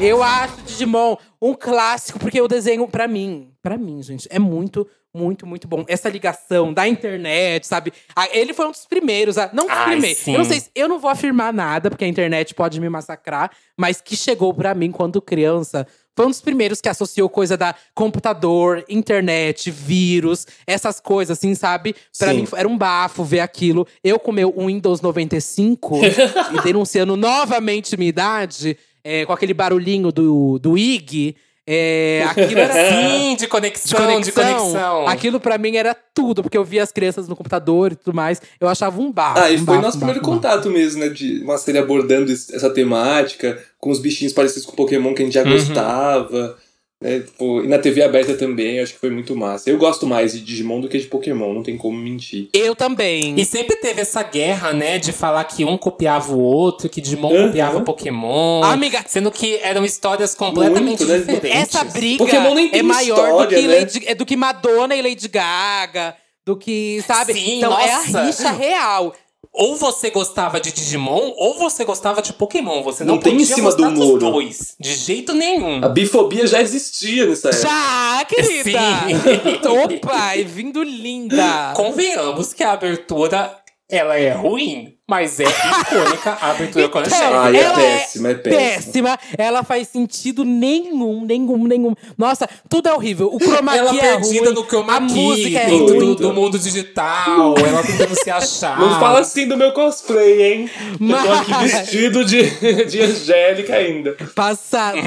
Eu acho Digimon um clássico, porque o desenho, pra mim, pra mim, gente, é muito, muito, muito bom. Essa ligação da internet, sabe? Ah, Ele foi um dos primeiros, a- não Ai, primeiros. sim. Eu não sei se eu não vou afirmar nada, porque a internet pode me massacrar, mas que chegou pra mim quando criança. Foi um dos primeiros que associou coisa da computador, internet, vírus, essas coisas, assim, sabe? Pra Sim. mim era um bafo ver aquilo. Eu com meu Windows 95 e denunciando novamente minha idade, é, com aquele barulhinho do, do IG. É, aquilo era Sim, de de conexão, conexão. de conexão. Aquilo pra mim era tudo, porque eu via as crianças no computador e tudo mais. Eu achava um bafo. Ah, e um foi bafo, nosso um primeiro contato mesmo, né? De uma série abordando essa temática, com os bichinhos parecidos com Pokémon que a gente Uhum. já gostava. Né? Tipo, e na TV aberta também, acho que foi muito massa. Eu gosto mais de Digimon do que de Pokémon, não tem como mentir. Eu também. E sempre teve essa guerra, né, de falar que um copiava o outro, que Digimon Aham. copiava Pokémon. Amiga- Sendo que eram histórias completamente Muito, né? diferentes. Essa briga Pokémon nem tem é maior do, que né? Lady, é do que Madonna e Lady Gaga. Do que, sabe? Sim, então é nossa. a rixa real. Ou você gostava de Digimon, ou você gostava de Pokémon. Você não, Não tem em cima do muro. dois. De jeito nenhum. A bifobia já existia nessa época. Já, querida! Sim. Opa, e vindo linda! Convenhamos que a abertura, ela é ruim, mas é icônica a abertura quando Então, chega. Ai, é ela péssima, é péssima. péssima. Ela faz sentido nenhum, nenhum, nenhum. Nossa, tudo é horrível. O chroma Ela key é perdida ruim, no chroma a key, música é dentro do, ruim. do mundo digital, ela tentando se achar. Não fala assim do meu cosplay, hein? Eu tô aqui Mas- vestido de, de Angélica ainda. Passada.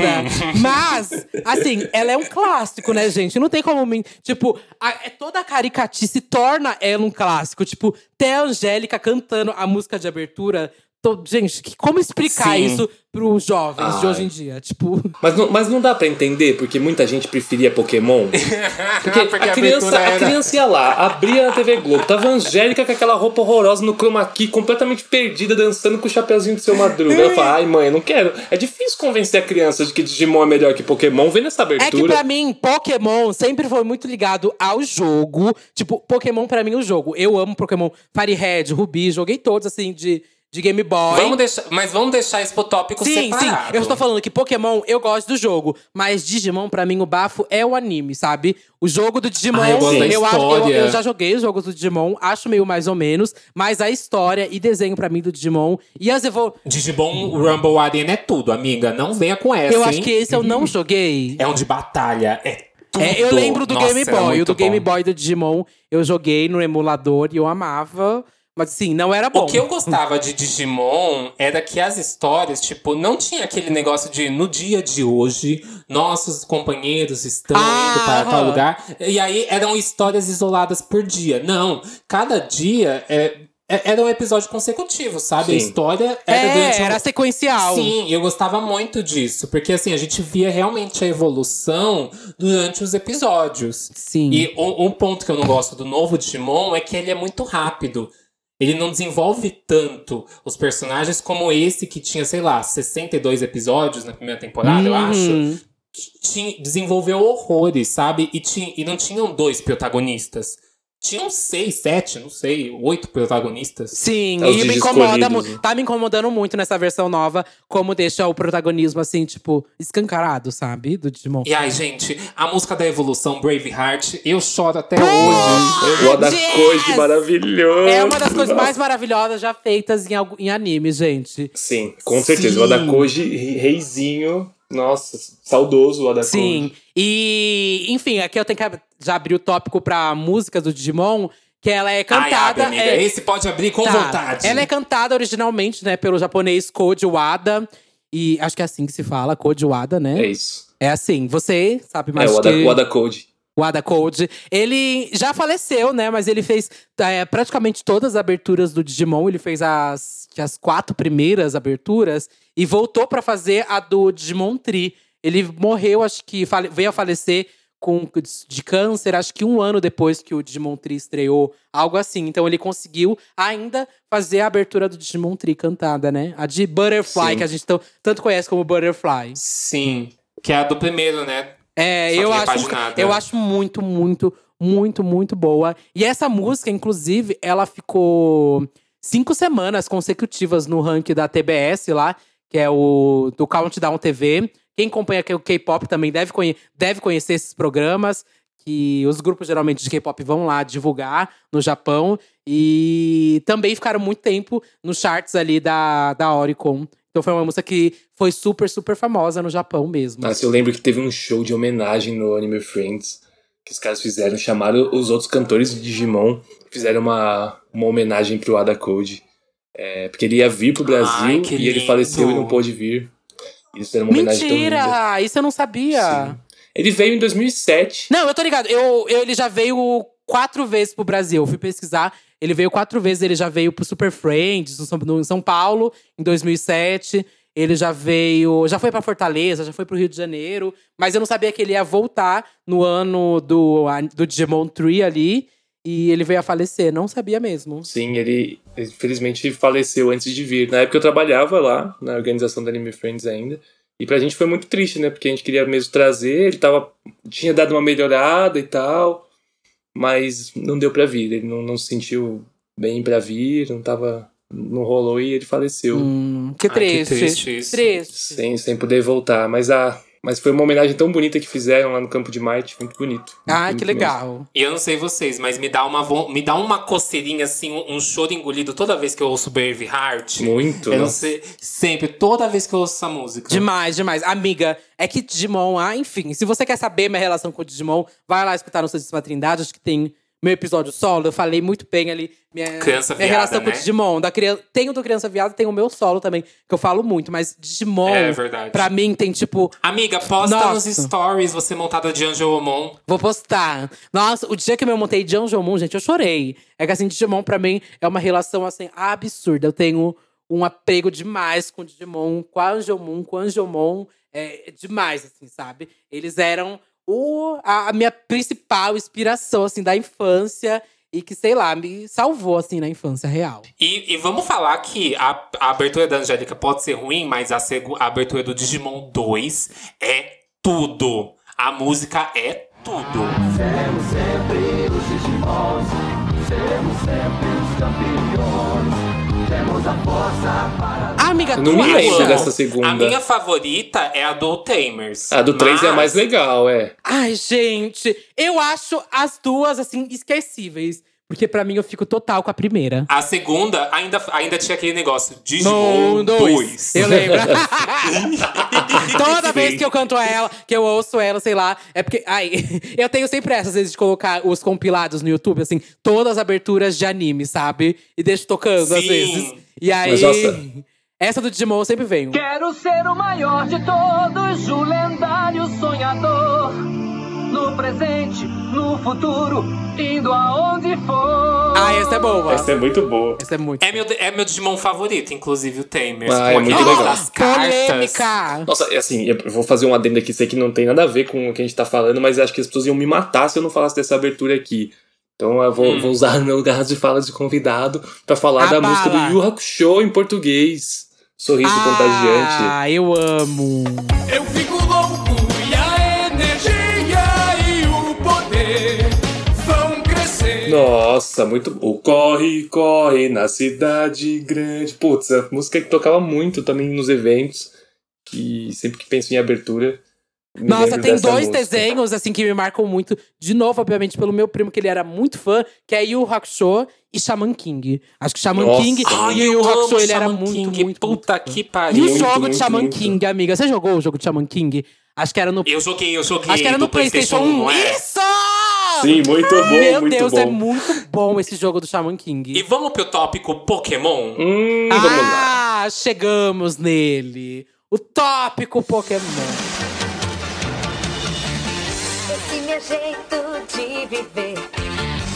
Mas, assim, ela é um clássico, né, gente? Não tem como. Tipo, a- é toda a caricatice torna ela um clássico. Tipo, ter a Angélica cantando a música de abertura. To- Gente, que- como explicar Sim. isso pros jovens de Ai. hoje em dia? Tipo. Mas não, mas não dá pra entender, porque muita gente preferia Pokémon. Porque, Porque a, a criança, abertura a era- criança ia lá, abria na TV Globo, tava a Angélica com aquela roupa horrorosa no chroma key, completamente perdida, dançando com o chapeuzinho do seu madruga. Ela fala, ai mãe, eu não quero. É difícil convencer a criança de que Digimon é melhor que Pokémon, vem nessa É que abertura. pra mim, Pokémon sempre foi muito ligado ao jogo. Tipo, Pokémon pra mim é o jogo. Eu amo Pokémon Fire Red, Ruby, joguei todos assim de, de Game Boy. Vamos deixar, mas vamos deixar isso pro tópico Sim, sim. separado. Eu estou falando que Pokémon eu gosto do jogo, mas Digimon, pra mim, o bafo é o anime, sabe? O jogo do Digimon. Ah, eu gosto acho- eu, história. eu já joguei os jogos do Digimon, acho meio mais ou menos, mas a história e desenho pra mim do Digimon e as evol... Digimon Rumble Arena é tudo, amiga. Não venha com essa, Eu hein? acho que esse eu não joguei. É um de batalha, é tudo. É, eu lembro do Nossa, Game era Boy. O do Game bom. Boy do Digimon eu joguei no emulador e eu amava. Mas assim, não era bom. O que eu gostava de Digimon era que as histórias, tipo, não tinha aquele negócio de no dia de hoje, nossos companheiros estão Ah, indo para tal lugar. E aí eram histórias isoladas por dia. Não, cada dia é, é- era um episódio consecutivo, sabe? A Sim. história era É, durante um- era sequencial. Sim, eu gostava muito disso, porque assim, a gente via realmente a evolução durante os episódios. Sim. E um, um ponto que eu não gosto do novo Digimon é que ele é muito rápido. Ele não desenvolve tanto os personagens como esse que tinha, sei lá, 62 episódios na primeira temporada, eu acho. Uhum. Tinha- desenvolveu horrores, sabe? E, tinha, e não tinham dois protagonistas. Tinham seis, sete, não sei, oito protagonistas. Sim, É, e me incomoda muito. né? Tá me incomodando muito nessa versão nova, como deixa o protagonismo, assim, tipo, escancarado, sabe? Do Digimon. E ai, gente, a música da evolução, Braveheart, eu choro até Ah! hoje. O Oda Yes! Koji maravilhoso. É uma das coisas mais maravilhosas já feitas em, em anime, gente. Sim, com certeza. O Oda Koji, reizinho. Nossa, saudoso o Oda Sim. E, enfim, aqui eu tenho que já abrir o tópico pra música do Digimon, que ela é Ai, cantada. abre, amiga. é, Esse pode abrir com Tá. vontade. Ela é cantada originalmente, né, pelo japonês Koji Wada. E acho que é assim que se fala, Koji Wada, né? É isso. É assim. Você sabe É, mais o Oda, que… o Oda Koji. O Ada Code. Ele já faleceu, né? Mas ele fez é, praticamente todas as aberturas do Digimon. Ele fez as, que as quatro primeiras aberturas e voltou pra fazer a do Digimon Tree. Ele morreu, acho que fale- veio a falecer com, de câncer, acho que um ano depois que o Digimon Tree estreou, algo assim. Então ele conseguiu ainda fazer a abertura do Digimon Tree cantada, né? A de Butterfly, Sim. que a gente tão- tanto conhece como Butterfly. Sim. Que é a do primeiro, né? É, Só eu acho, eu acho muito, muito, muito, muito boa. E essa música, inclusive, ela ficou cinco semanas consecutivas no ranking da TBS lá, que é o do Countdown TV. Quem acompanha o K-pop também deve, conhe deve conhecer esses programas. Que os grupos geralmente de K-pop vão lá divulgar no Japão. E também ficaram muito tempo nos charts ali da, da Oricon. Então foi uma música que foi super, super famosa no Japão mesmo. Nossa, eu lembro que teve um show de homenagem no Anime Friends que os caras fizeram, chamaram os outros cantores de Digimon, fizeram uma, uma homenagem pro Ada Code. É, porque ele ia vir pro Brasil Ai, e ele faleceu e não pôde vir. E eles fizeram uma homenagem tão linda. Mentira! Isso eu não sabia. Sim. Ele veio em 2007. Não, eu tô ligado. Eu, eu- ele já veio quatro vezes pro Brasil. Eu fui pesquisar. Ele veio quatro vezes. Ele já veio pro Super Friends, no no- em São Paulo, em 2007. Ele já veio. Já foi pra Fortaleza, já foi pro Rio de Janeiro. Mas eu não sabia que ele ia voltar no ano do, do Digimon Tree ali. E ele veio a falecer. Não sabia mesmo. Sim, ele infelizmente faleceu antes de vir. Na época eu trabalhava lá, na organização da Anime Friends ainda. E pra gente foi muito triste, né? Porque a gente queria mesmo trazer, ele tava, tinha dado uma melhorada e tal, mas não deu pra vir. Ele não, não se sentiu bem pra vir, não tava. Não rolou e ele faleceu. Hum, que Ai, que triste. triste isso. Triste. Sem, sem poder voltar. Mas a. Mas foi uma homenagem tão bonita que fizeram lá no Campo de Marte, muito bonito. Ai, Muito que mesmo. legal. E eu não sei vocês, mas me dá uma, von- me dá uma coceirinha, assim, um, um choro engolido toda vez que eu ouço Braveheart. Muito, Eu não sei, sempre, toda vez que eu ouço essa música. Demais, demais. Amiga, é que Digimon, ah, enfim, se você quer saber minha relação com o Digimon, vai lá escutar no Santíssima Trindade, acho que tem meu episódio solo, eu falei muito bem ali minha, Criança minha Viada, relação com o né? Digimon. Da criança, tem o do Criança Viada, tem o meu solo também, que eu falo muito, mas Digimon, É verdade. pra mim, tem tipo. Amiga, posta Nossa. nos stories você montada de Angelomon. Vou postar. Nossa, o dia que eu montei de Anjomon, gente, eu chorei. É que assim, Digimon pra mim é uma relação assim absurda. Eu tenho um apego demais com Digimon, com a Anjomon, com a Anjomon. É demais, assim, sabe? Eles eram o, a, a minha principal inspiração, assim, da infância. E que, sei lá, me salvou, assim, na infância real. E, e vamos falar que a, a abertura da Angélica pode ser ruim, mas a, a abertura do Digimon 2 é tudo. A música é tudo. Ah, amiga, Eu tu não me lembro dessa segunda. A minha favorita é a do Tamers. A do 3 é a Mas- mais legal, é. Ai, gente, eu acho as duas, assim, esquecíveis. Porque pra mim eu fico total com a primeira. A segunda ainda, ainda tinha aquele negócio. Digimon Não, 2. Eu lembro. Toda vez que eu canto ela, que eu ouço ela, sei lá, é porque. Ai, eu tenho sempre essa, às vezes, de colocar os compilados no YouTube, assim, todas as aberturas de anime, sabe? E deixo tocando, às Sim. vezes. E aí. Essa do Digimon eu sempre venho. Quero ser o maior de todos, o lendário sonhador. No presente, no futuro, indo aonde for. Ah, essa é boa. Essa é muito boa. Essa é muito. É meu, é meu Digimon favorito, inclusive o Tamers. Ah, é muito legal. das cartas. Polêmica! Nossa, é assim, eu vou fazer um adendo aqui, sei que não tem nada a ver com o que a gente tá falando, mas acho que as pessoas iam me matar se eu não falasse dessa abertura aqui. Então eu vou, Hum. vou usar meu lugar de fala de convidado pra falar A da música bala. do Yu Hakusho em português. Sorriso contagiante. Ah, eu amo. Eu fico Nossa, muito. O Corre, Corre na cidade grande. Putz, a música que tocava muito também nos eventos. E sempre que penso em abertura. Nossa, tem dois música. desenhos, assim, que me marcam muito. De novo, obviamente, pelo meu primo, que ele era muito fã, que é Yu Hakusho e Shaman King. Acho que Shaman Nossa. King Ai, e Yu Hakusho, ele era Shaman muito, King. muito, Puta muito fã. que E pariu. o Muito, jogo de muito, Shaman muito. King, amiga? Você jogou o jogo de Shaman King? Acho que era no. Eu joguei, eu joguei. Acho que era no PlayStation 1. não é? Isso! Sim, muito bom, Meu muito Deus, bom. é muito bom esse jogo do Shaman King. E vamos pro tópico Pokémon? Hum, vamos lá. ah, chegamos nele. O tópico Pokémon. Esse meu jeito de viver,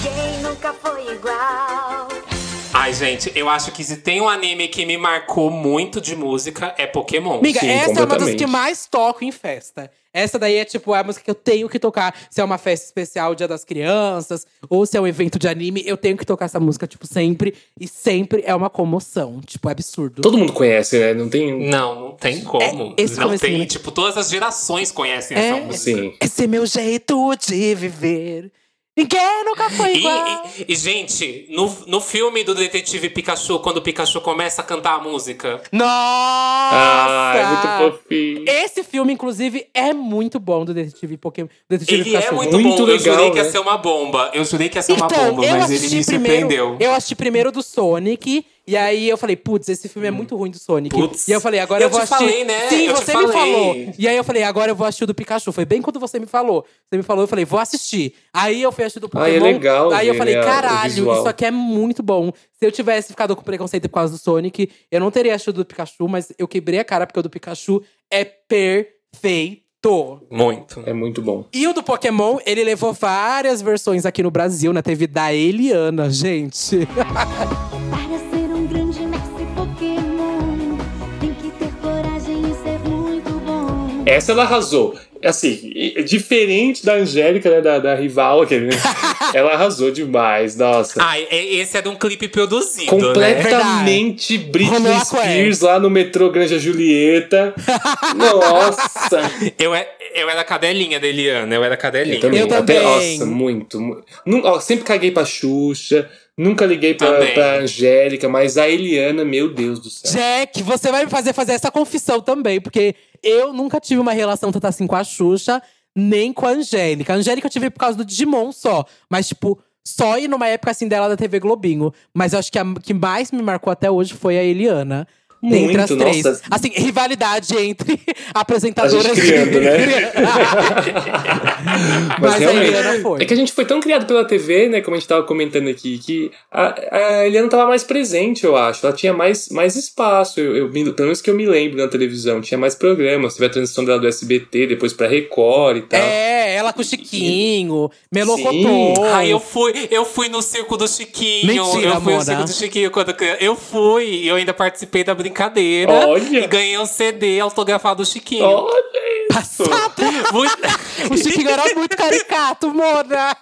quem nunca foi igual? Ai, gente, eu acho que se tem um anime que me marcou muito de música, é Pokémon. Amiga, Sim, essa é uma das que mais toco em festa. Essa daí é tipo a música que eu tenho que tocar. Se é uma festa especial, Dia das Crianças, ou se é um evento de anime, eu tenho que tocar essa música, tipo, sempre. E sempre é uma comoção. Tipo, é absurdo. Todo mundo conhece, né? Não tem. Não, não tem como. É, esse não tem, né? tipo, todas as gerações conhecem É. essa música. Sim. Esse é meu jeito de viver. Ninguém nunca foi E, igual. e- e, gente, no, no filme do Detetive Pikachu, quando o Pikachu começa a cantar a música. Nossa! Ah, é muito fofinho. Esse filme, inclusive, é muito bom do Detetive Pokémon. Detetive Ele é Pikachu. muito, Muito bom. eu legal, jurei que ia né? ser uma bomba. Eu jurei que ia ser uma Então, bomba, eu mas ele me primeiro. surpreendeu. Eu assisti primeiro do Sonic. E aí eu falei, putz, esse filme é muito ruim do Sonic. Putz. E eu falei, agora eu, Eu vou te assistir. falei, né? Sim, Eu te você me falou. E aí eu falei, agora eu vou assistir o do Pikachu. Foi bem quando você me falou. Você me falou, eu falei, vou assistir. Aí eu fui assistir do Ah, é Pokémon. legal Aí eu falei, né, o caralho, isso aqui é muito bom. Se eu tivesse ficado com preconceito por causa do Sonic, eu não teria assistido o do Pikachu, mas eu quebrei a cara porque o do Pikachu é perfeito. Muito. É muito bom. E o do Pokémon, ele levou várias versões aqui no Brasil, na TV da Eliana, gente. Essa ela arrasou. Assim, diferente da Angélica, né? Da, da rival, aquele, né? ela arrasou demais, nossa. É- esse é de um clipe produzido, né? Completamente Britney a cueca. Spears lá no metrô Granja Julieta. Nossa! Eu, é- eu era cadelinha da Eliana, eu era cadelinha. também, Eu até- também. nossa, muito. mu- Nu- ó, sempre caguei pra Xuxa, nunca liguei pra, Também. pra Angélica, mas a Eliana, meu Deus do céu. Jack, você vai me fazer fazer essa confissão também, porque eu nunca tive uma relação tanto assim com a Xuxa, nem com a Angélica. A Angélica eu tive por causa do Digimon só, mas tipo, só ir numa época assim dela da TV Globinho. Mas eu acho que a que mais me marcou até hoje foi a Eliana. Dentre as Muito, três. nossa. Assim, rivalidade entre A apresentadoras. gente criando, né? Mas, a realmente, Eliana foi. É que a gente foi tão criado pela TV, né? Como a gente tava comentando aqui, que a, a Eliana tava mais presente, eu acho. Ela tinha mais, mais espaço. Eu, eu, pelo menos que eu me lembro na televisão. Tinha mais programas. Teve a transição dela do SBT, depois pra Record e tal. É, ela com o Chiquinho. Melocotô. Ai, eu fui, eu fui no circo do Chiquinho. Mentira, eu fui no circo do Chiquinho quando criança. Eu fui, e eu ainda participei da brincadeira. Olha. E ganhei um CD autografado do Chiquinho. Olha Muito- O Chiquinho era muito caricato, Mona.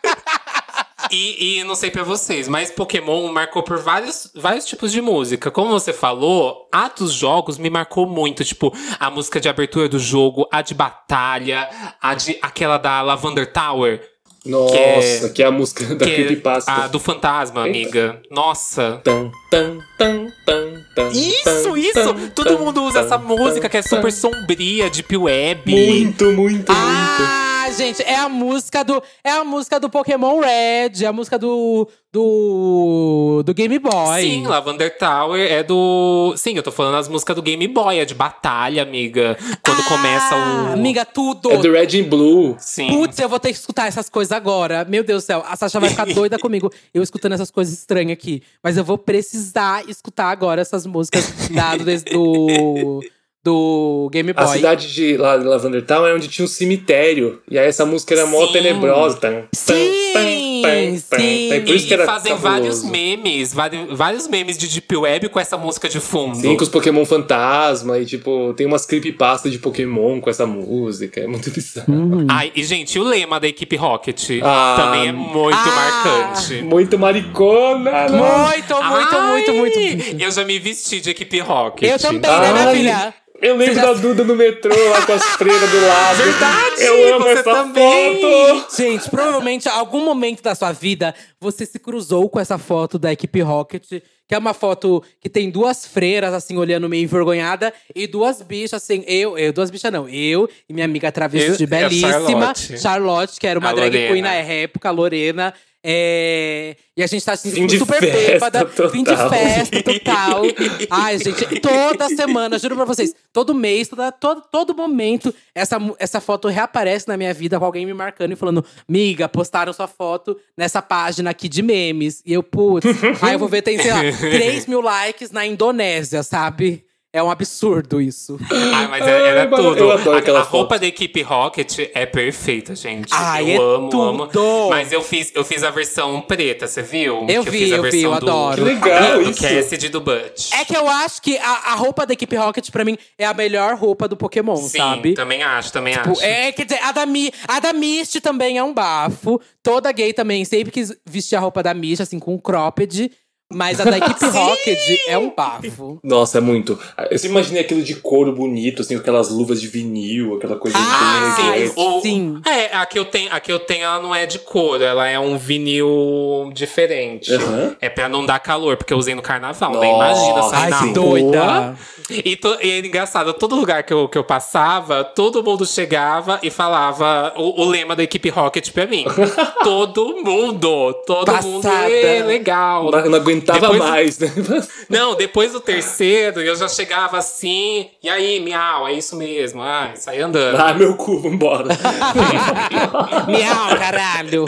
E, e não sei pra vocês, mas Pokémon marcou por vários, vários tipos de música. Como você falou, a dos jogos me marcou muito. Tipo, a música de abertura do jogo, a de batalha, a de aquela da Lavender Tower. Nossa, que é, a música da que é Creepypasta. a do fantasma, Eita. amiga. Nossa. Tan, tan, tan, tan, tan, Isso, isso! tan, Todo mundo usa tan, essa música que é super sombria, deep web. Muito, muito, muito. Gente, é a música do é a música do Pokémon Red, é a música do do do Game Boy. Sim, Lavender Tower é do. Sim, eu tô falando as músicas do Game Boy, é de batalha, amiga. Quando Ah, começa o. Amiga, tudo. É do Red and Blue. Sim. Putz, eu vou ter que escutar essas coisas agora. Meu Deus do céu, a Sasha vai ficar doida comigo. Eu escutando essas coisas estranhas aqui. Mas eu vou precisar escutar agora essas músicas da, do, do, do Game A Boy. cidade de La- Lavender Town é onde tinha um cemitério. E aí essa música era mó tenebrosa. Tan, Sim, tan, tan, tan, sim. Por isso que e era fazem cabuloso. vários memes, vários memes de Deep Web com essa música de fundo. Sim, com os Pokémon fantasma. E tipo, tem umas creepypasta de Pokémon com essa música. É muito bizarro. Hum. Ai, e, gente, o lema da equipe Rocket Ah. também é muito Ah. marcante. Muito maricona, né? Muito, muito, Ai, muito, muito. Eu já me vesti de equipe Rocket. Eu também, né, Ai. minha filha? Eu lembro já- da Duda no metrô, lá com as freiras do lado. Verdade, Eu amo você essa também. foto. Gente, provavelmente, em algum momento da sua vida, você se cruzou com essa foto da equipe Rocket, que é uma foto que tem duas freiras, assim, olhando meio envergonhada, e duas bichas, assim, eu, eu duas bichas não, eu e minha amiga travesti Eu- belíssima, Charlotte. que era uma A drag Lorena. queen na época, a Lorena. É, E a gente tá assim, Fim de super festa bêbada. total. Fim de festa total. Ai, gente, toda semana, juro pra vocês, todo mês, toda, todo, todo momento, essa, essa foto reaparece na minha vida com alguém me marcando e falando: Miga, postaram sua foto nessa página aqui de memes. E eu, putz, aí eu vou ver, tem, sei lá, 3 mil likes na Indonésia, sabe? É um absurdo isso. Ai, mas Ai, era, era mano, tudo. eu adoro a, aquela a roupa foto. da equipe Rocket é perfeita, gente. Ai, eu é amo, tudo. amo. Mas eu fiz, eu fiz a versão preta, você viu? Eu Que vi, fiz a eu vi, versão eu do, adoro. Que legal do isso. Cassidy e do Butch. É que eu acho que a, a roupa da equipe Rocket, pra mim, é a melhor roupa do Pokémon, Sim, sabe? também acho, também Tipo, acho. é, quer dizer, a da, Mi, a da Misty também é um bafo. Toda gay também sempre quis vestir a roupa da Misty, assim, com um cropped. Mas a da equipe Rocket é um bafo. Nossa, é muito. Eu sempre imaginei aquilo de couro bonito, assim, aquelas luvas de vinil, aquela coisa Ah, bem sim. Sim. É, a que, eu tenho, a que eu tenho, ela não é de couro, ela é um vinil diferente. Aham. É pra não dar calor, porque eu usei no carnaval, né? Nossa, Imagina sair ai, na doida. E, to- e é engraçado, todo lugar que eu, que eu passava, todo mundo chegava e falava o, o lema da equipe Rocket pra mim. todo mundo! Todo mundo, Passada. é legal. Eu não aguentava Depois- mais, né? Não, depois do terceiro, eu já chegava assim, e aí, miau, é isso mesmo. Ai, sai andando. Ah, meu cu, vambora. Miau, caralho.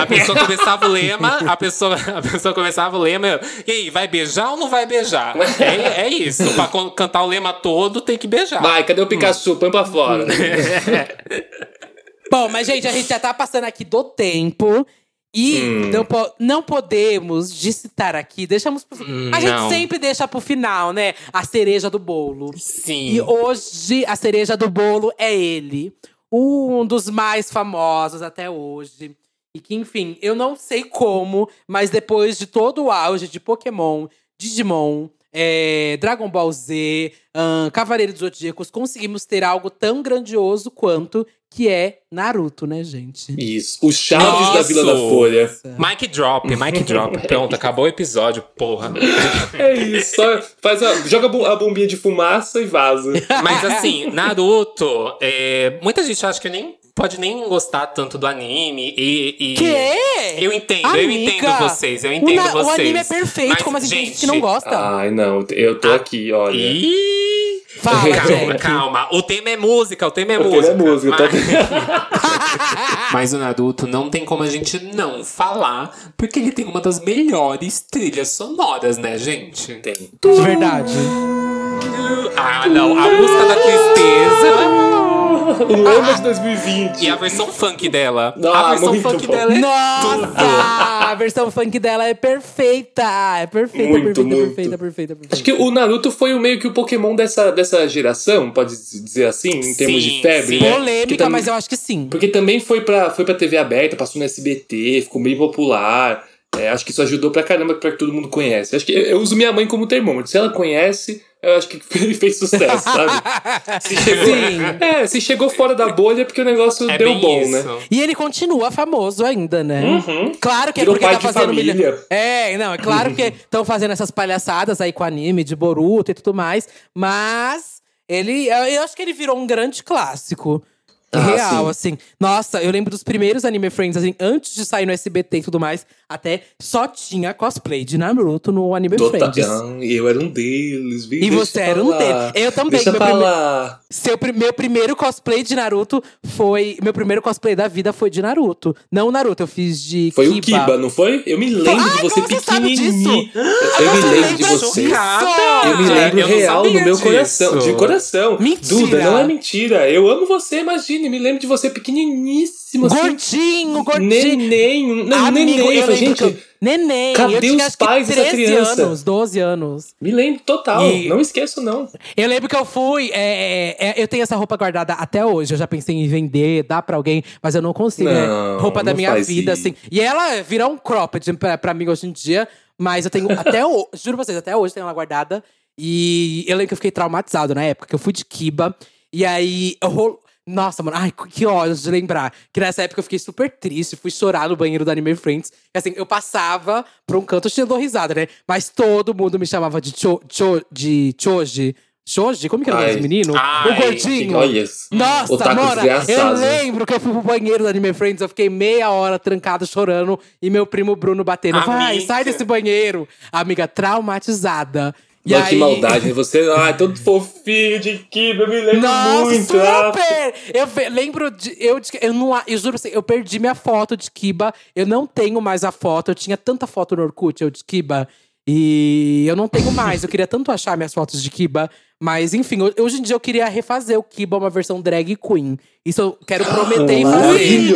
A pessoa começava o lema, a pessoa, a pessoa começava o lema, eu, e aí, vai beijar ou não vai beijar? É, é isso, pra cantar o lema todo tem que beijar. Vai, cadê o Pikachu? Põe pra fora. Bom, mas, gente, a gente já tá passando aqui do tempo. E Hum. não, po- não podemos de citar aqui, deixamos pro, A gente não. sempre deixa pro final, né? A cereja do bolo. Sim. E hoje a cereja do bolo é ele. Um dos mais famosos até hoje. E que, enfim, eu não sei como, mas depois de todo o auge de Pokémon, Digimon, é, Dragon Ball Z, ahn, Cavaleiro dos Zodíacos, conseguimos ter algo tão grandioso quanto que é Naruto, né, gente? Isso. Os Chaves da Vila da. Folha. Mic drop, mic drop. Pronto, acabou o episódio, porra. É isso. Só faz a, joga a bombinha de fumaça e vaza. Mas assim, Naruto, é, muita gente acha que nem pode nem gostar tanto do anime. E, e- Que? Eu entendo, eu Amiga, entendo vocês, eu o entendo na- vocês. O anime é perfeito, Mas, como assim tem gente gente, que não gosta? Ai, não. Eu tô aqui, olha. Ih, Fala, calma, gente. calma. O tema é música, o tema é O tema música. é música, tá- Mas... Mas o Naruto não tem como a gente não falar, porque ele tem uma das melhores trilhas sonoras, né, gente? Tem. De verdade. Ah, não. A música da tristeza O lema de 2020. e a versão funk dela. Ah, a versão muito funk bom. dela é Nossa! A versão funk dela é perfeita! É perfeita, Muito, perfeita, muito. perfeita, perfeita, perfeita. Acho que o Naruto foi o meio que o Pokémon dessa, dessa geração, pode dizer assim, em termos Sim, de febre, sim. né? Polêmica, mas eu acho que sim. Porque também foi pra, foi pra TV aberta, passou no SBT, ficou bem popular. É, acho que isso ajudou pra caramba pra que todo mundo conhece. Acho que eu, eu uso minha mãe como termômetro. Se ela conhece, eu acho que ele fez sucesso, sabe? Se chegou, Sim. É, se chegou fora da bolha é porque o negócio É deu bem bom, isso. né? E ele continua famoso ainda, né? Uhum. Claro que é Virou porque pai tá de fazendo família. milha- É, não, é claro que estão fazendo essas palhaçadas aí com anime de Boruto e tudo mais, mas ele, eu acho que ele virou um grande clássico. Ah, Real, sim. assim. Nossa, eu lembro dos primeiros Anime Friends, assim, antes de sair no SBT e tudo mais, até só tinha cosplay de Naruto no Anime Tota- Friends. Eu era um deles, viu? E Deixa você era um lá. deles. Eu também, Deixa meu pra prime-. Seu, meu primeiro cosplay de Naruto foi. Meu primeiro cosplay da vida foi de Naruto. Não Naruto, eu fiz de Foi Kiba. o Kiba, não foi? Eu me lembro Ai, de você pequenininho. disso? Eu me lembro de você. Eu me lembro Eu real no meu disso. coração. De coração. Mentira. Duda, não é mentira. Eu amo você, imagine. Me lembro de você pequeniníssimo. assim. Gordinho, gordinho. Neném. Não, Amigo, neném. eu gente, eu- Neném. cadê eu os pais dessa 13 criança? anos, 12 anos. me lembro total. E- Não esqueço, não. Eu lembro que eu fui. é, é, é, eu tenho essa roupa guardada até hoje. Eu já pensei em vender, dar pra alguém, mas eu não consigo. é Não, roupa da não minha faz vida, isso. assim. E ela virou um cropped pra, pra mim hoje em dia. Mas eu tenho até hoje. Juro pra vocês, até hoje tenho ela guardada. E eu lembro que eu fiquei traumatizado na época, que eu fui de Kiba. E aí, eu rolo... Nossa, mano, ai, que ódio de lembrar. Que nessa época eu fiquei super triste, fui chorar no banheiro do Anime Friends. E assim, eu passava pra um canto, eu tinha dou risada, né? Mas todo mundo me chamava de, cho, cho, de Choji. Choji? Como que era desse menino? Ai, o gordinho. Olha isso. Nossa, Otaku Mora, eu lembro que eu fui pro banheiro do Anime Friends, eu fiquei meia hora trancado chorando e meu primo Bruno batendo. Vai, sai desse banheiro. Amiga, traumatizada. E aí... que maldade? Você, ai, todo fofinho de Kiba, eu me lembro Nossa, muito. ah. super! Eu ve- lembro de. Eu, eu, não, eu juro pra você, eu perdi minha foto de Kiba. Eu não tenho mais a foto. Eu tinha tanta foto no Orkut, eu de Kiba. E eu não tenho mais. Eu queria tanto achar minhas fotos de Kiba. Mas, enfim, ho- hoje em dia eu queria refazer o Kiba, uma versão drag queen. Isso eu quero prometer e fazer.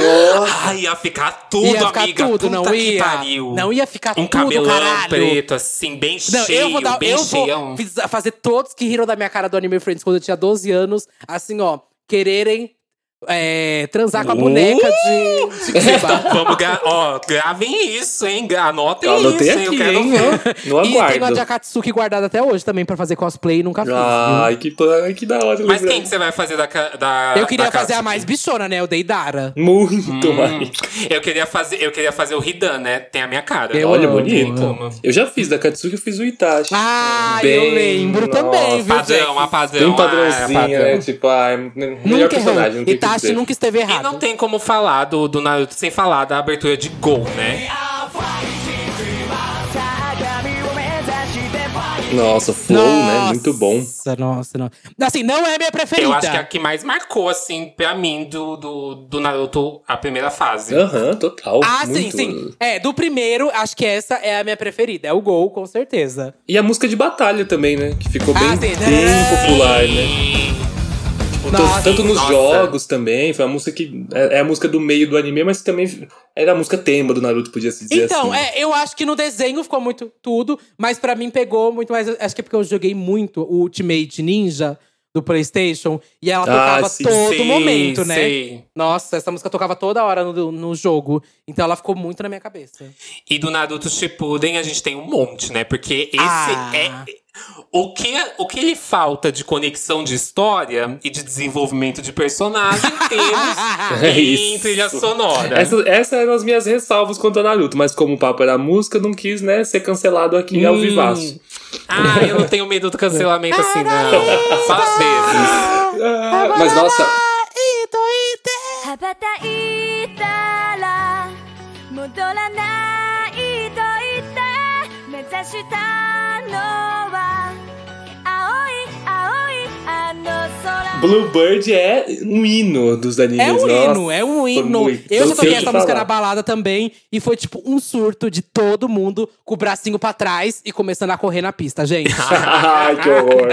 Ai, ia ficar tudo, Ia ficar amiga. tudo, Puta não que ia? pariu. Não ia ficar Um tudo, cabelão caralho. preto, assim, bem Não, cheio, eu vou, dar, bem eu cheião. vou fazer todos que riram da minha cara do Anime Friends quando eu tinha 12 anos, assim, ó, quererem é, transar com a boneca de, de Kiba. Vamos, gra ó, gravem isso, hein? Anotem Eu isso, aqui, eu quero hein? ver. No E tem a aguardo. de Akatsuki guardada até hoje também pra fazer cosplay e nunca fiz. Ai, que, que da hora. Mas quem que você vai fazer da, da Eu queria da fazer a mais bichona, né? O Deidara. Muito mais. Eu queria fazer, eu queria fazer o Hidan, né? Tem a minha cara. Eu Olha, amo, bonito. amo. Eu já fiz da Katsuki, eu fiz o Itachi. Ah, Bem, eu lembro também, viu, Padrão, a padrão. Bem ah, padrãozinho, padrão. né? Tipo, ah, é o melhor Nunca errou. personagem. Não tem dizer. nunca esteve E errado. não tem como falar do, do Naruto sem falar da abertura de Gol, né? Nossa, Flow, né? Muito bom. Nossa, nossa, nossa. Assim, não é minha preferida. Eu acho que é a que mais marcou, assim, pra mim, do, do, do Naruto, a primeira fase. Aham, total. Ah, sim, muito. sim. É, do primeiro, acho que essa é a minha preferida. É o Gol, com certeza. E a música de batalha também, né? Que ficou Ah, bem, sim. bem popular, né? Nossa, tanto nos nossa. jogos também. Foi a música que. É é a música do meio do anime, mas também era a música tema do Naruto, podia se dizer Então, assim. é, eu acho que no desenho ficou muito tudo, mas pra mim pegou muito mais. Acho que é porque eu joguei muito o Ultimate Ninja do PlayStation e ela Ah, tocava sim. todo Sei, momento, né? sei. Nossa, essa música tocava toda hora no, no jogo. Então ela ficou muito na minha cabeça. E do Naruto Shippuden a gente tem um monte, né? Porque esse Ah. é... O que, o que lhe falta de conexão de história e de desenvolvimento de personagem temos É em trilha sonora. Essa, essas eram as minhas ressalvas quanto a Naruto, mas como o papo era música, não quis, né, ser cancelado aqui ao Hum. vivaço. Ah, eu não tenho medo do cancelamento assim, não. Só às vezes. Mas nossa, Bluebird é um hino dos animes. É um nossa, hino, é um hino. muito. Eu já toquei essa música falar. na balada também. E foi tipo um surto de todo mundo com o bracinho pra trás e começando a correr na pista, gente. Ai, que horror.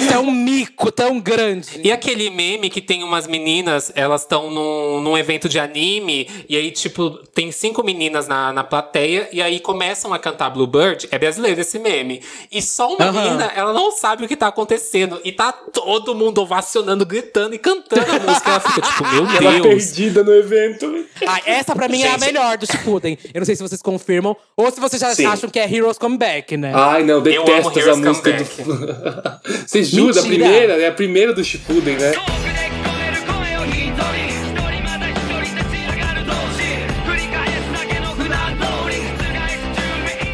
Isso é um mico tão grande. E aquele meme que tem umas meninas, elas estão num, num evento de anime, e aí, tipo, tem cinco meninas na, na plateia, e aí começam a cantar Bluebird. É brasileiro esse meme. E só uma menina, ela não sabe o que tá acontecendo. E tá todo mundo ovacionando, gritando e cantando a música. Ela fica tipo, meu Ela Deus. perdida no evento. Ah, essa pra mim é a Gente. melhor do Shippuden. Eu não sei se vocês confirmam ou se vocês já Sim. acham que é Heroes Come Back, né? Ai, não, detesto essa música do. Você jura? A primeira, é a primeira do Shippuden, né?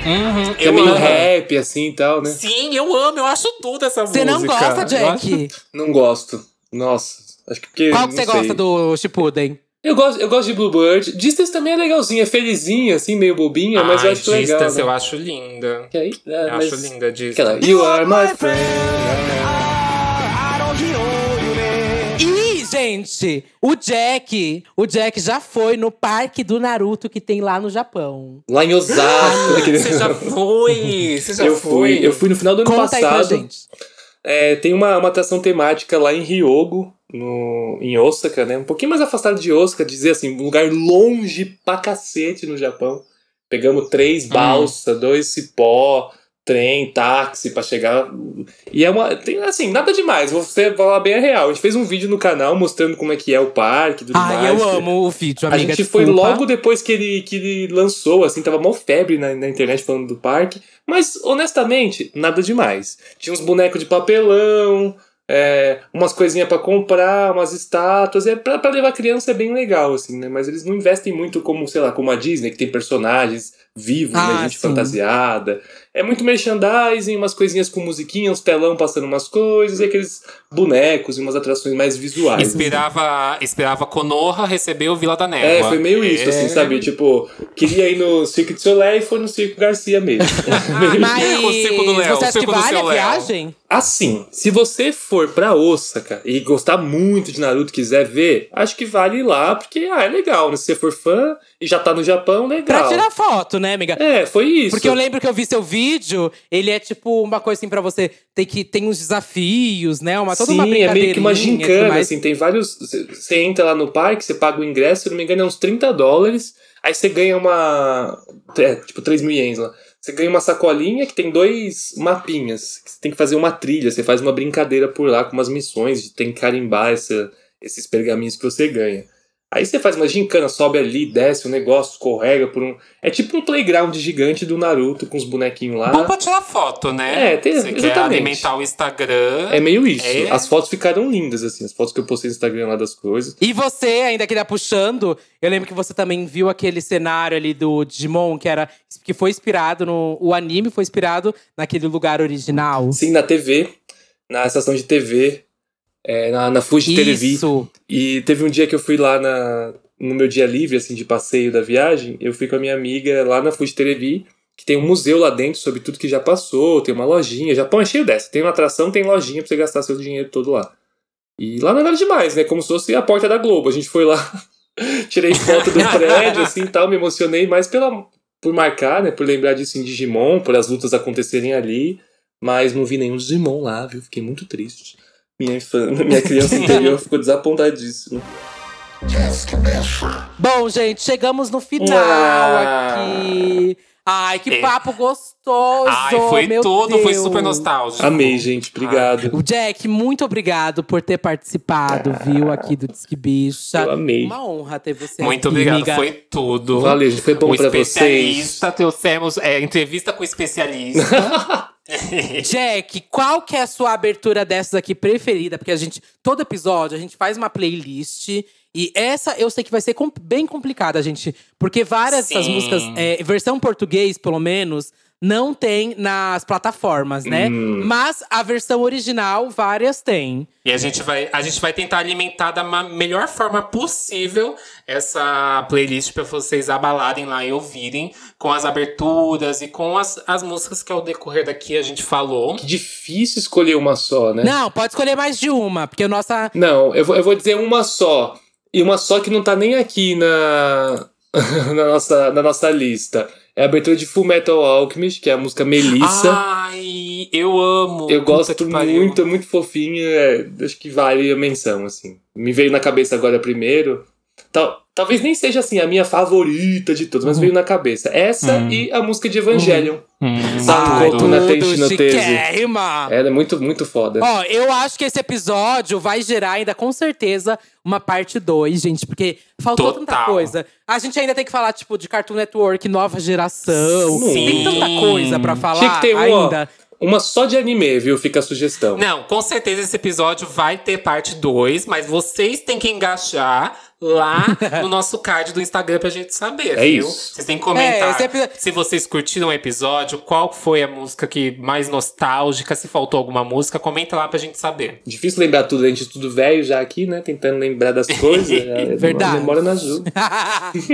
Uhum, Que é eu meio amo. rap, assim e tal, né? Sim, eu amo, eu acho tudo essa Você música. não gosta, Jack? Não gosto. Nossa, acho que porque. Qual que você sei. gosta do Shippuden? Eu gosto, eu gosto de Bluebird. Distance também é legalzinha, é felizinha, assim, meio bobinha, mas eu acho legal. Distance né? eu acho linda. Que aí, é, Eu mas- acho linda Distance. Aquela, You are my friend. Gente, o Jack, o Jack já foi no parque do Naruto que tem lá no Japão. Lá em Osasco. aquele- Você já foi? Você já eu foi? fui, eu fui no final do ano Conta aí pra passado. gente. É, tem uma, uma atração temática lá em Ryogo, no, em Osaka, né? Um pouquinho mais afastado de Osaka, dizer assim, um lugar longe pra cacete no Japão. Pegamos três balsas, dois cipó, trem, táxi pra chegar. E é uma. Tem, assim, nada demais. Você falar bem a real. A gente fez um vídeo no canal mostrando como é que é o parque tudo mais. eu amo o vídeo, A amiga. gente foi desculpa. logo depois que ele, que ele lançou, assim, tava mó febre na, na internet falando do parque. Mas, honestamente, nada demais. Tinha uns bonecos de papelão, é, umas coisinhas pra comprar, umas estátuas. É, pra, pra levar criança é bem legal, assim, né? Mas eles não investem muito como, sei lá, como a Disney, que tem personagens vivos, né? Ah, Gente sim. fantasiada. É muito merchandising, umas coisinhas com musiquinha, uns telão passando umas coisas, e aqueles bonecos e umas atrações mais visuais. assim. Esperava, esperava Konoha receber o Vila da Névoa. É, foi meio isso, É. assim, sabe? Tipo, queria ir no Circo de Soleil e foi no Circo Garcia mesmo. Mas O circo do Léo, você o acha que circo do vale a seu Léo. viagem? Assim, se você for pra Osaka e gostar muito de Naruto quiser ver, acho que vale ir lá, porque ah, é legal, né? Se você for fã e já tá no Japão, Pra legal. tirar foto, né, amiga? É, foi isso. Porque eu lembro que eu vi seu vídeo, ele é tipo uma coisa assim pra você ter que tem uns desafios, né? Uma toda Sim, uma é meio que uma gincana, mais. assim, tem vários. Você entra lá no parque, você paga o ingresso, se não me engano, é uns 30 dólares. Aí você ganha uma. É, tipo, 3 mil ienes lá. Você ganha uma sacolinha que tem dois mapinhas. Você tem que fazer uma trilha, você faz uma brincadeira por lá com umas missões, tem que carimbar essa, esses pergaminhos que você ganha. Aí você faz uma gincana, sobe ali, desce o negócio, escorrega por um. É tipo um playground gigante do Naruto com os bonequinhos lá. Bom pra tirar foto, né? É, tem- Você quer exatamente. alimentar o Instagram. É meio isso. É. As fotos ficaram lindas, assim, as fotos que eu postei no Instagram lá das coisas. E você, ainda que tá puxando, eu lembro que você também viu aquele cenário ali do Digimon, que era que foi inspirado no. O anime foi inspirado naquele lugar original. Sim, na TV, na estação de TV, é, na, na Fuji Televi. E teve um dia que eu fui lá na, no meu dia livre, assim, de passeio da viagem, eu fui com a minha amiga lá na Fuji Televi, que tem um museu lá dentro sobre tudo que já passou, tem uma lojinha. Japão é cheio dessa. Tem uma atração, tem lojinha pra você gastar seu dinheiro todo lá. E lá não é nada demais, né? Como se fosse a porta da Globo. A gente foi lá, tirei foto do prédio, assim e tal, me emocionei mais pela, por marcar, né? Por lembrar disso em Digimon, por as lutas acontecerem ali. Mas não vi nenhum Digimon lá, viu? Fiquei muito triste. Minha, infan... Minha criança interior ficou desapontadíssima. Bom, gente, chegamos no final Ah. aqui. Ai, que É. papo gostoso! Ai, foi meu tudo, foi Deus. super nostálgico. Amei, gente. Obrigado. O Jack, muito obrigado por ter participado, viu, aqui do Disque Bicha. Eu amei. Uma honra ter você Muito aqui, obrigado, amiga. foi tudo. Valeu, gente. Foi bom o pra vocês. especialista, trouxemos é, entrevista com o especialista. Jack, qual que é a sua abertura dessas aqui preferida? Porque a gente, todo episódio, a gente faz uma playlist. E essa eu sei que vai ser bem complicada, gente. Porque várias dessas Sim. músicas, é, versão português, pelo menos, não tem nas plataformas, né? Hum. Mas a versão original, várias têm. E a gente, vai, a gente vai tentar alimentar da melhor forma possível essa playlist para vocês abalarem lá e ouvirem com as aberturas e com as, as músicas que ao decorrer daqui a gente falou. Que difícil escolher uma só, né? Não, pode escolher mais de uma, porque a nossa. Não, eu vou, eu vou dizer uma só. E uma só que não tá nem aqui na, na, nossa, na nossa lista. É a abertura de Full Metal Alchemist, que é a música Melissa. Ai, eu amo. eu gosto muito, é muito fofinho. é, acho que vale a menção, assim. Me veio na cabeça agora primeiro. Tal, talvez nem seja assim a minha favorita de todas, mas veio na cabeça. Essa e a música de Evangelion. Hum, Sakoto tudo. na Tenshi no Tese. chiquérrima! Ela é muito, muito foda. Ó, eu acho que esse episódio vai gerar ainda com certeza uma parte 2, gente, porque faltou tanta Total. coisa. A gente ainda tem que falar, tipo, de Cartoon Network, nova geração. Sim. Tem tanta coisa pra falar Tinha que ter uma, ainda. uma só de anime, viu? Fica a sugestão. Não, com certeza esse episódio vai ter parte 2, mas vocês têm que engajar lá no nosso card do Instagram pra gente saber, É viu? isso. Vocês têm que É, comentar esse epi- se vocês curtiram o episódio, qual foi a música que mais nostálgica, se faltou alguma música, comenta lá pra gente saber. Difícil lembrar tudo, a gente é tudo velho já aqui, né? Tentando lembrar das coisas. é, Verdade. A memória não ajuda.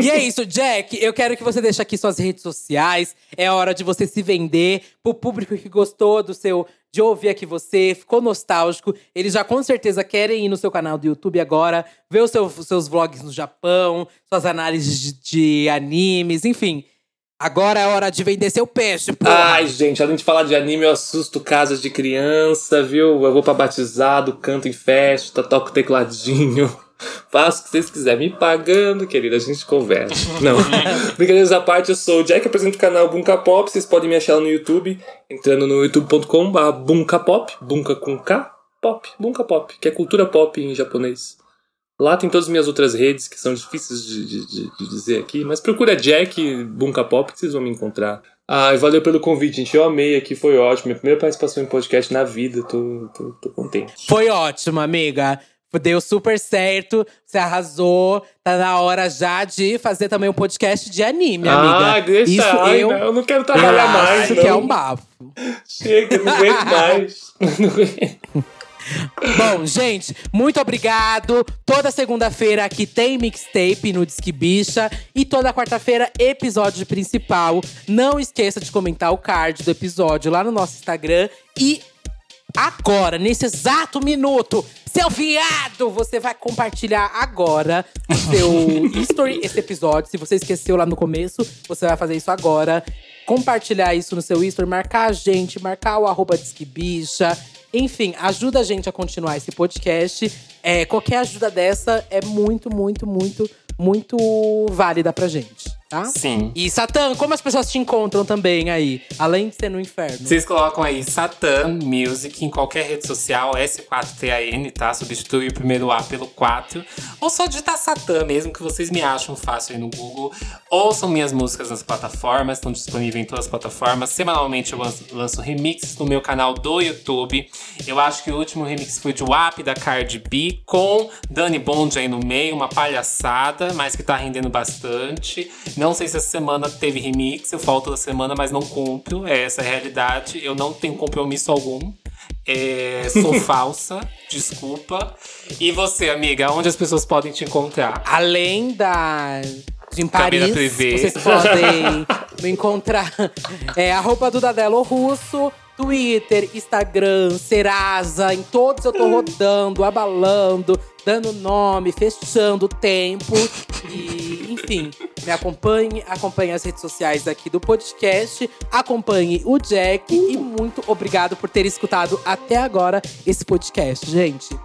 e é isso, Jack. Eu quero que você deixe aqui suas redes sociais. É hora de você se vender pro público que gostou do seu. De ouvir aqui você, ficou nostálgico. Eles já com certeza querem ir no seu canal do YouTube agora, ver os seu- seus vlogs no Japão, suas análises de, de animes, enfim. Agora é hora de vender seu peixe, pô. Ai, gente, além de falar de anime, eu assusto casas de criança, viu? Eu vou pra batizado, canto em festa, toco tecladinho. Faço o que vocês quiserem. Me pagando, querida, a gente conversa. Não. Brincadeiras à parte, eu sou o Jack, apresento o canal Bunka Pop. Vocês podem me achar no YouTube, entrando no youtube.com.br Bunka Pop, Bunka com K, Pop, Bunka Pop, que é cultura pop em japonês. Lá tem todas as minhas outras redes que são difíceis de, de, de- dizer aqui, mas procura Jack Bunka Pop que vocês vão me encontrar. Ai, valeu pelo convite, gente. Eu amei aqui, foi ótimo. Minha primeira participação em podcast na vida, tô, tô, tô contente. Foi ótimo, amiga. Deu super certo, você arrasou. Tá na hora já de fazer também um podcast de anime, amiga. Ah, deixa. Isso Ai, eu, não, eu não quero trabalhar mais, acho não. que é um bafo. Chega, não aguento mais. Bom, gente, muito obrigado. Toda segunda-feira aqui tem mixtape no Disque Bicha. E toda quarta-feira, episódio principal. Não esqueça de comentar o card do episódio lá no nosso Instagram. E agora, nesse exato minuto, seu viado, você vai compartilhar agora no seu history esse episódio. Se você esqueceu lá no começo, você vai fazer isso agora. Compartilhar isso no seu history, marcar a gente, marcar o arroba Disque Bicha. Enfim, ajuda a gente a continuar esse podcast. É, qualquer ajuda dessa é muito, muito, muito, muito válida pra gente, tá? Sim. E Satã, como as pessoas te encontram também aí? Além de ser no inferno. Vocês colocam aí Satan Music em qualquer rede social, S4TAN, tá? Substitui o primeiro A pelo 4. Ou só digitar Satan mesmo, que vocês me acham fácil aí no Google. Ouçam minhas músicas nas plataformas, estão disponíveis em todas as plataformas. Semanalmente eu lanço, lanço remixes no meu canal do YouTube. Eu acho que o último remix foi de WAP da Cardi B, com Dani Bond aí no meio, uma palhaçada, mas que tá rendendo bastante. Não sei se essa semana teve remix, eu falo toda semana, mas não cumpro. É essa a realidade. Eu não tenho compromisso algum. É, sou falsa, desculpa. E você, amiga, onde as pessoas podem te encontrar? Além da. Em Paris, vocês podem me encontrar. É arroba Dudadelo Russo, Twitter, Instagram, Serasa. Em todos eu tô rodando, abalando, dando nome, fechando o tempo. E, enfim, me acompanhe, acompanhe as redes sociais aqui do podcast, acompanhe o Jack e muito obrigado por ter escutado até agora esse podcast, gente.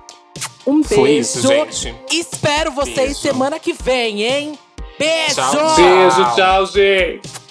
Um beijo. Foi isso, gente. Espero vocês Beijo. semana que vem, hein? Beijo! Tchau, Beijo, tchau, gente.